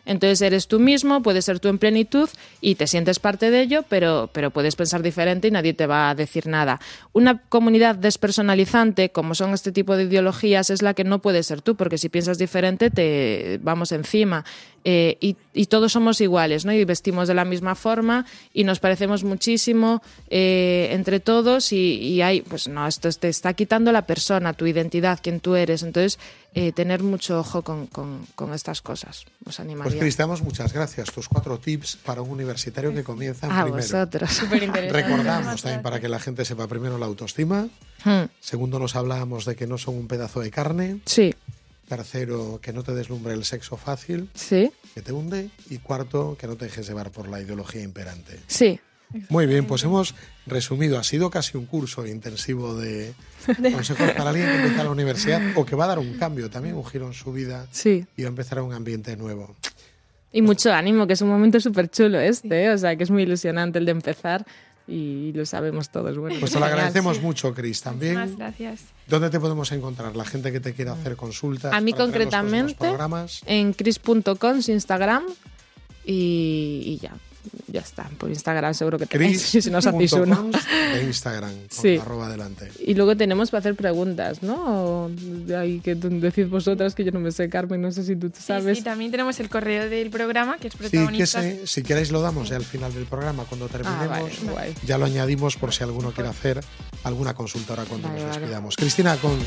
Speaker 9: Entonces eres tú mismo, puedes ser tú en plenitud y te sientes parte de ello, pero, pero puedes pensar diferente y nadie te va a decir nada. Una comunidad despersonalizante, como son este tipo de ideologías, es la que no puede ser tú, porque si piensas diferente te vamos encima. Eh, y, y todos somos iguales, ¿no? Y vestimos de la misma forma y nos parecemos muchísimo eh, entre todos y, y hay, pues no, esto te está quitando la persona, tu identidad, quién tú eres. Entonces, eh, tener mucho ojo con, con- con estas cosas. Os
Speaker 2: Pues
Speaker 9: animaría.
Speaker 2: Cris, te damos muchas gracias. Tus cuatro tips para un universitario que comienza en
Speaker 9: a
Speaker 2: primero.
Speaker 9: vosotros.
Speaker 3: Súper interesante.
Speaker 2: Recordamos también para que la gente sepa primero la autoestima.
Speaker 9: Hmm,
Speaker 2: Segundo, nos hablábamos de que no son un pedazo de carne.
Speaker 9: Sí,
Speaker 2: Tercero, que no te deslumbre el sexo fácil,
Speaker 9: sí,
Speaker 2: que te hunde. Y cuarto, que no te dejes llevar por la ideología imperante.
Speaker 9: sí.
Speaker 2: Muy bien, pues hemos resumido. Ha sido casi un curso intensivo de consejos para alguien que empieza la universidad o que va a dar un cambio también, un giro en su vida
Speaker 9: Sí.
Speaker 2: y va a empezar un ambiente nuevo.
Speaker 9: Y mucho ánimo, que es un momento súper chulo este, o sea, que es muy ilusionante el de empezar y lo sabemos todos. Bueno,
Speaker 2: Pues te lo agradecemos mucho, Cris. También,
Speaker 3: Muchísimas gracias.
Speaker 2: ¿dónde te podemos encontrar? La gente que te quiera hacer consultas.
Speaker 9: A mí concretamente,
Speaker 2: programas.
Speaker 9: en cris.com, su Instagram, y, y ya, ya está. Por Instagram seguro que tenéis, si no os hacéis uno.
Speaker 2: De Instagram,
Speaker 9: Sí.
Speaker 2: arroba adelante.
Speaker 9: Y luego tenemos para hacer preguntas, ¿no? Ahí que decís vosotras, que yo no me sé, Carmen, no sé si tú te sabes.
Speaker 3: sí, también tenemos el correo del programa, que es
Speaker 2: Sí, que
Speaker 3: protagonista.
Speaker 2: sé, si queréis lo damos ya al final del programa, cuando terminemos.
Speaker 9: Ah, vale, guay.
Speaker 2: Ya lo añadimos por si alguno quiere hacer alguna consulta ahora cuando
Speaker 9: Vale,
Speaker 2: nos
Speaker 9: vale.
Speaker 2: despidamos. Cristina Cons,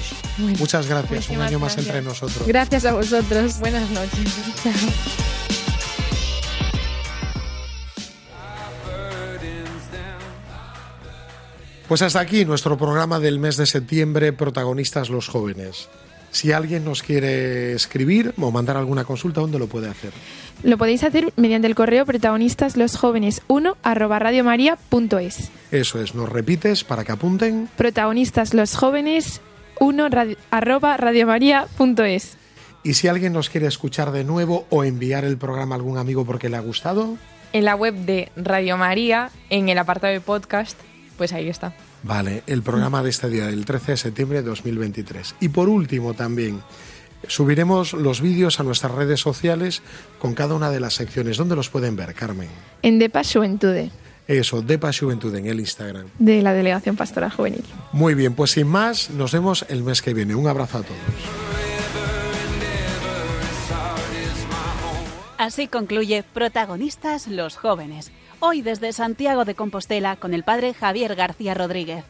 Speaker 2: muchas gracias. Un año más
Speaker 3: gracias.
Speaker 2: entre nosotros.
Speaker 9: Gracias a vosotros.
Speaker 3: Buenas noches.
Speaker 2: Pues hasta aquí nuestro programa del mes de septiembre, protagonistas los jóvenes. Si alguien nos quiere escribir o mandar alguna consulta, ¿dónde lo puede hacer?
Speaker 3: Lo podéis hacer mediante el correo protagonistas los jóvenes 1 arroba radiomaria.es.
Speaker 2: Eso es, nos repites para que apunten.
Speaker 3: Protagonistas los jóvenes 1 radi- arroba radiomaria.es.
Speaker 2: Y si alguien nos quiere escuchar de nuevo o enviar el programa a algún amigo porque le ha gustado,
Speaker 5: En la web de Radio María, en el apartado de podcast, pues ahí está.
Speaker 2: vale, el programa de este día, del 13 de septiembre de 2023. Y por último también, subiremos los vídeos a nuestras redes sociales con cada una de las secciones. ¿Dónde los pueden ver, Carmen?
Speaker 3: En Depa Juventude,
Speaker 2: Eso, Depa Juventud en el Instagram.
Speaker 3: de la Delegación Pastoral Juvenil.
Speaker 2: Muy bien, pues sin más, nos vemos el mes que viene. Un abrazo a todos.
Speaker 1: Así concluye Protagonistas los jóvenes. Hoy desde Santiago de Compostela con el padre Javier García Rodríguez.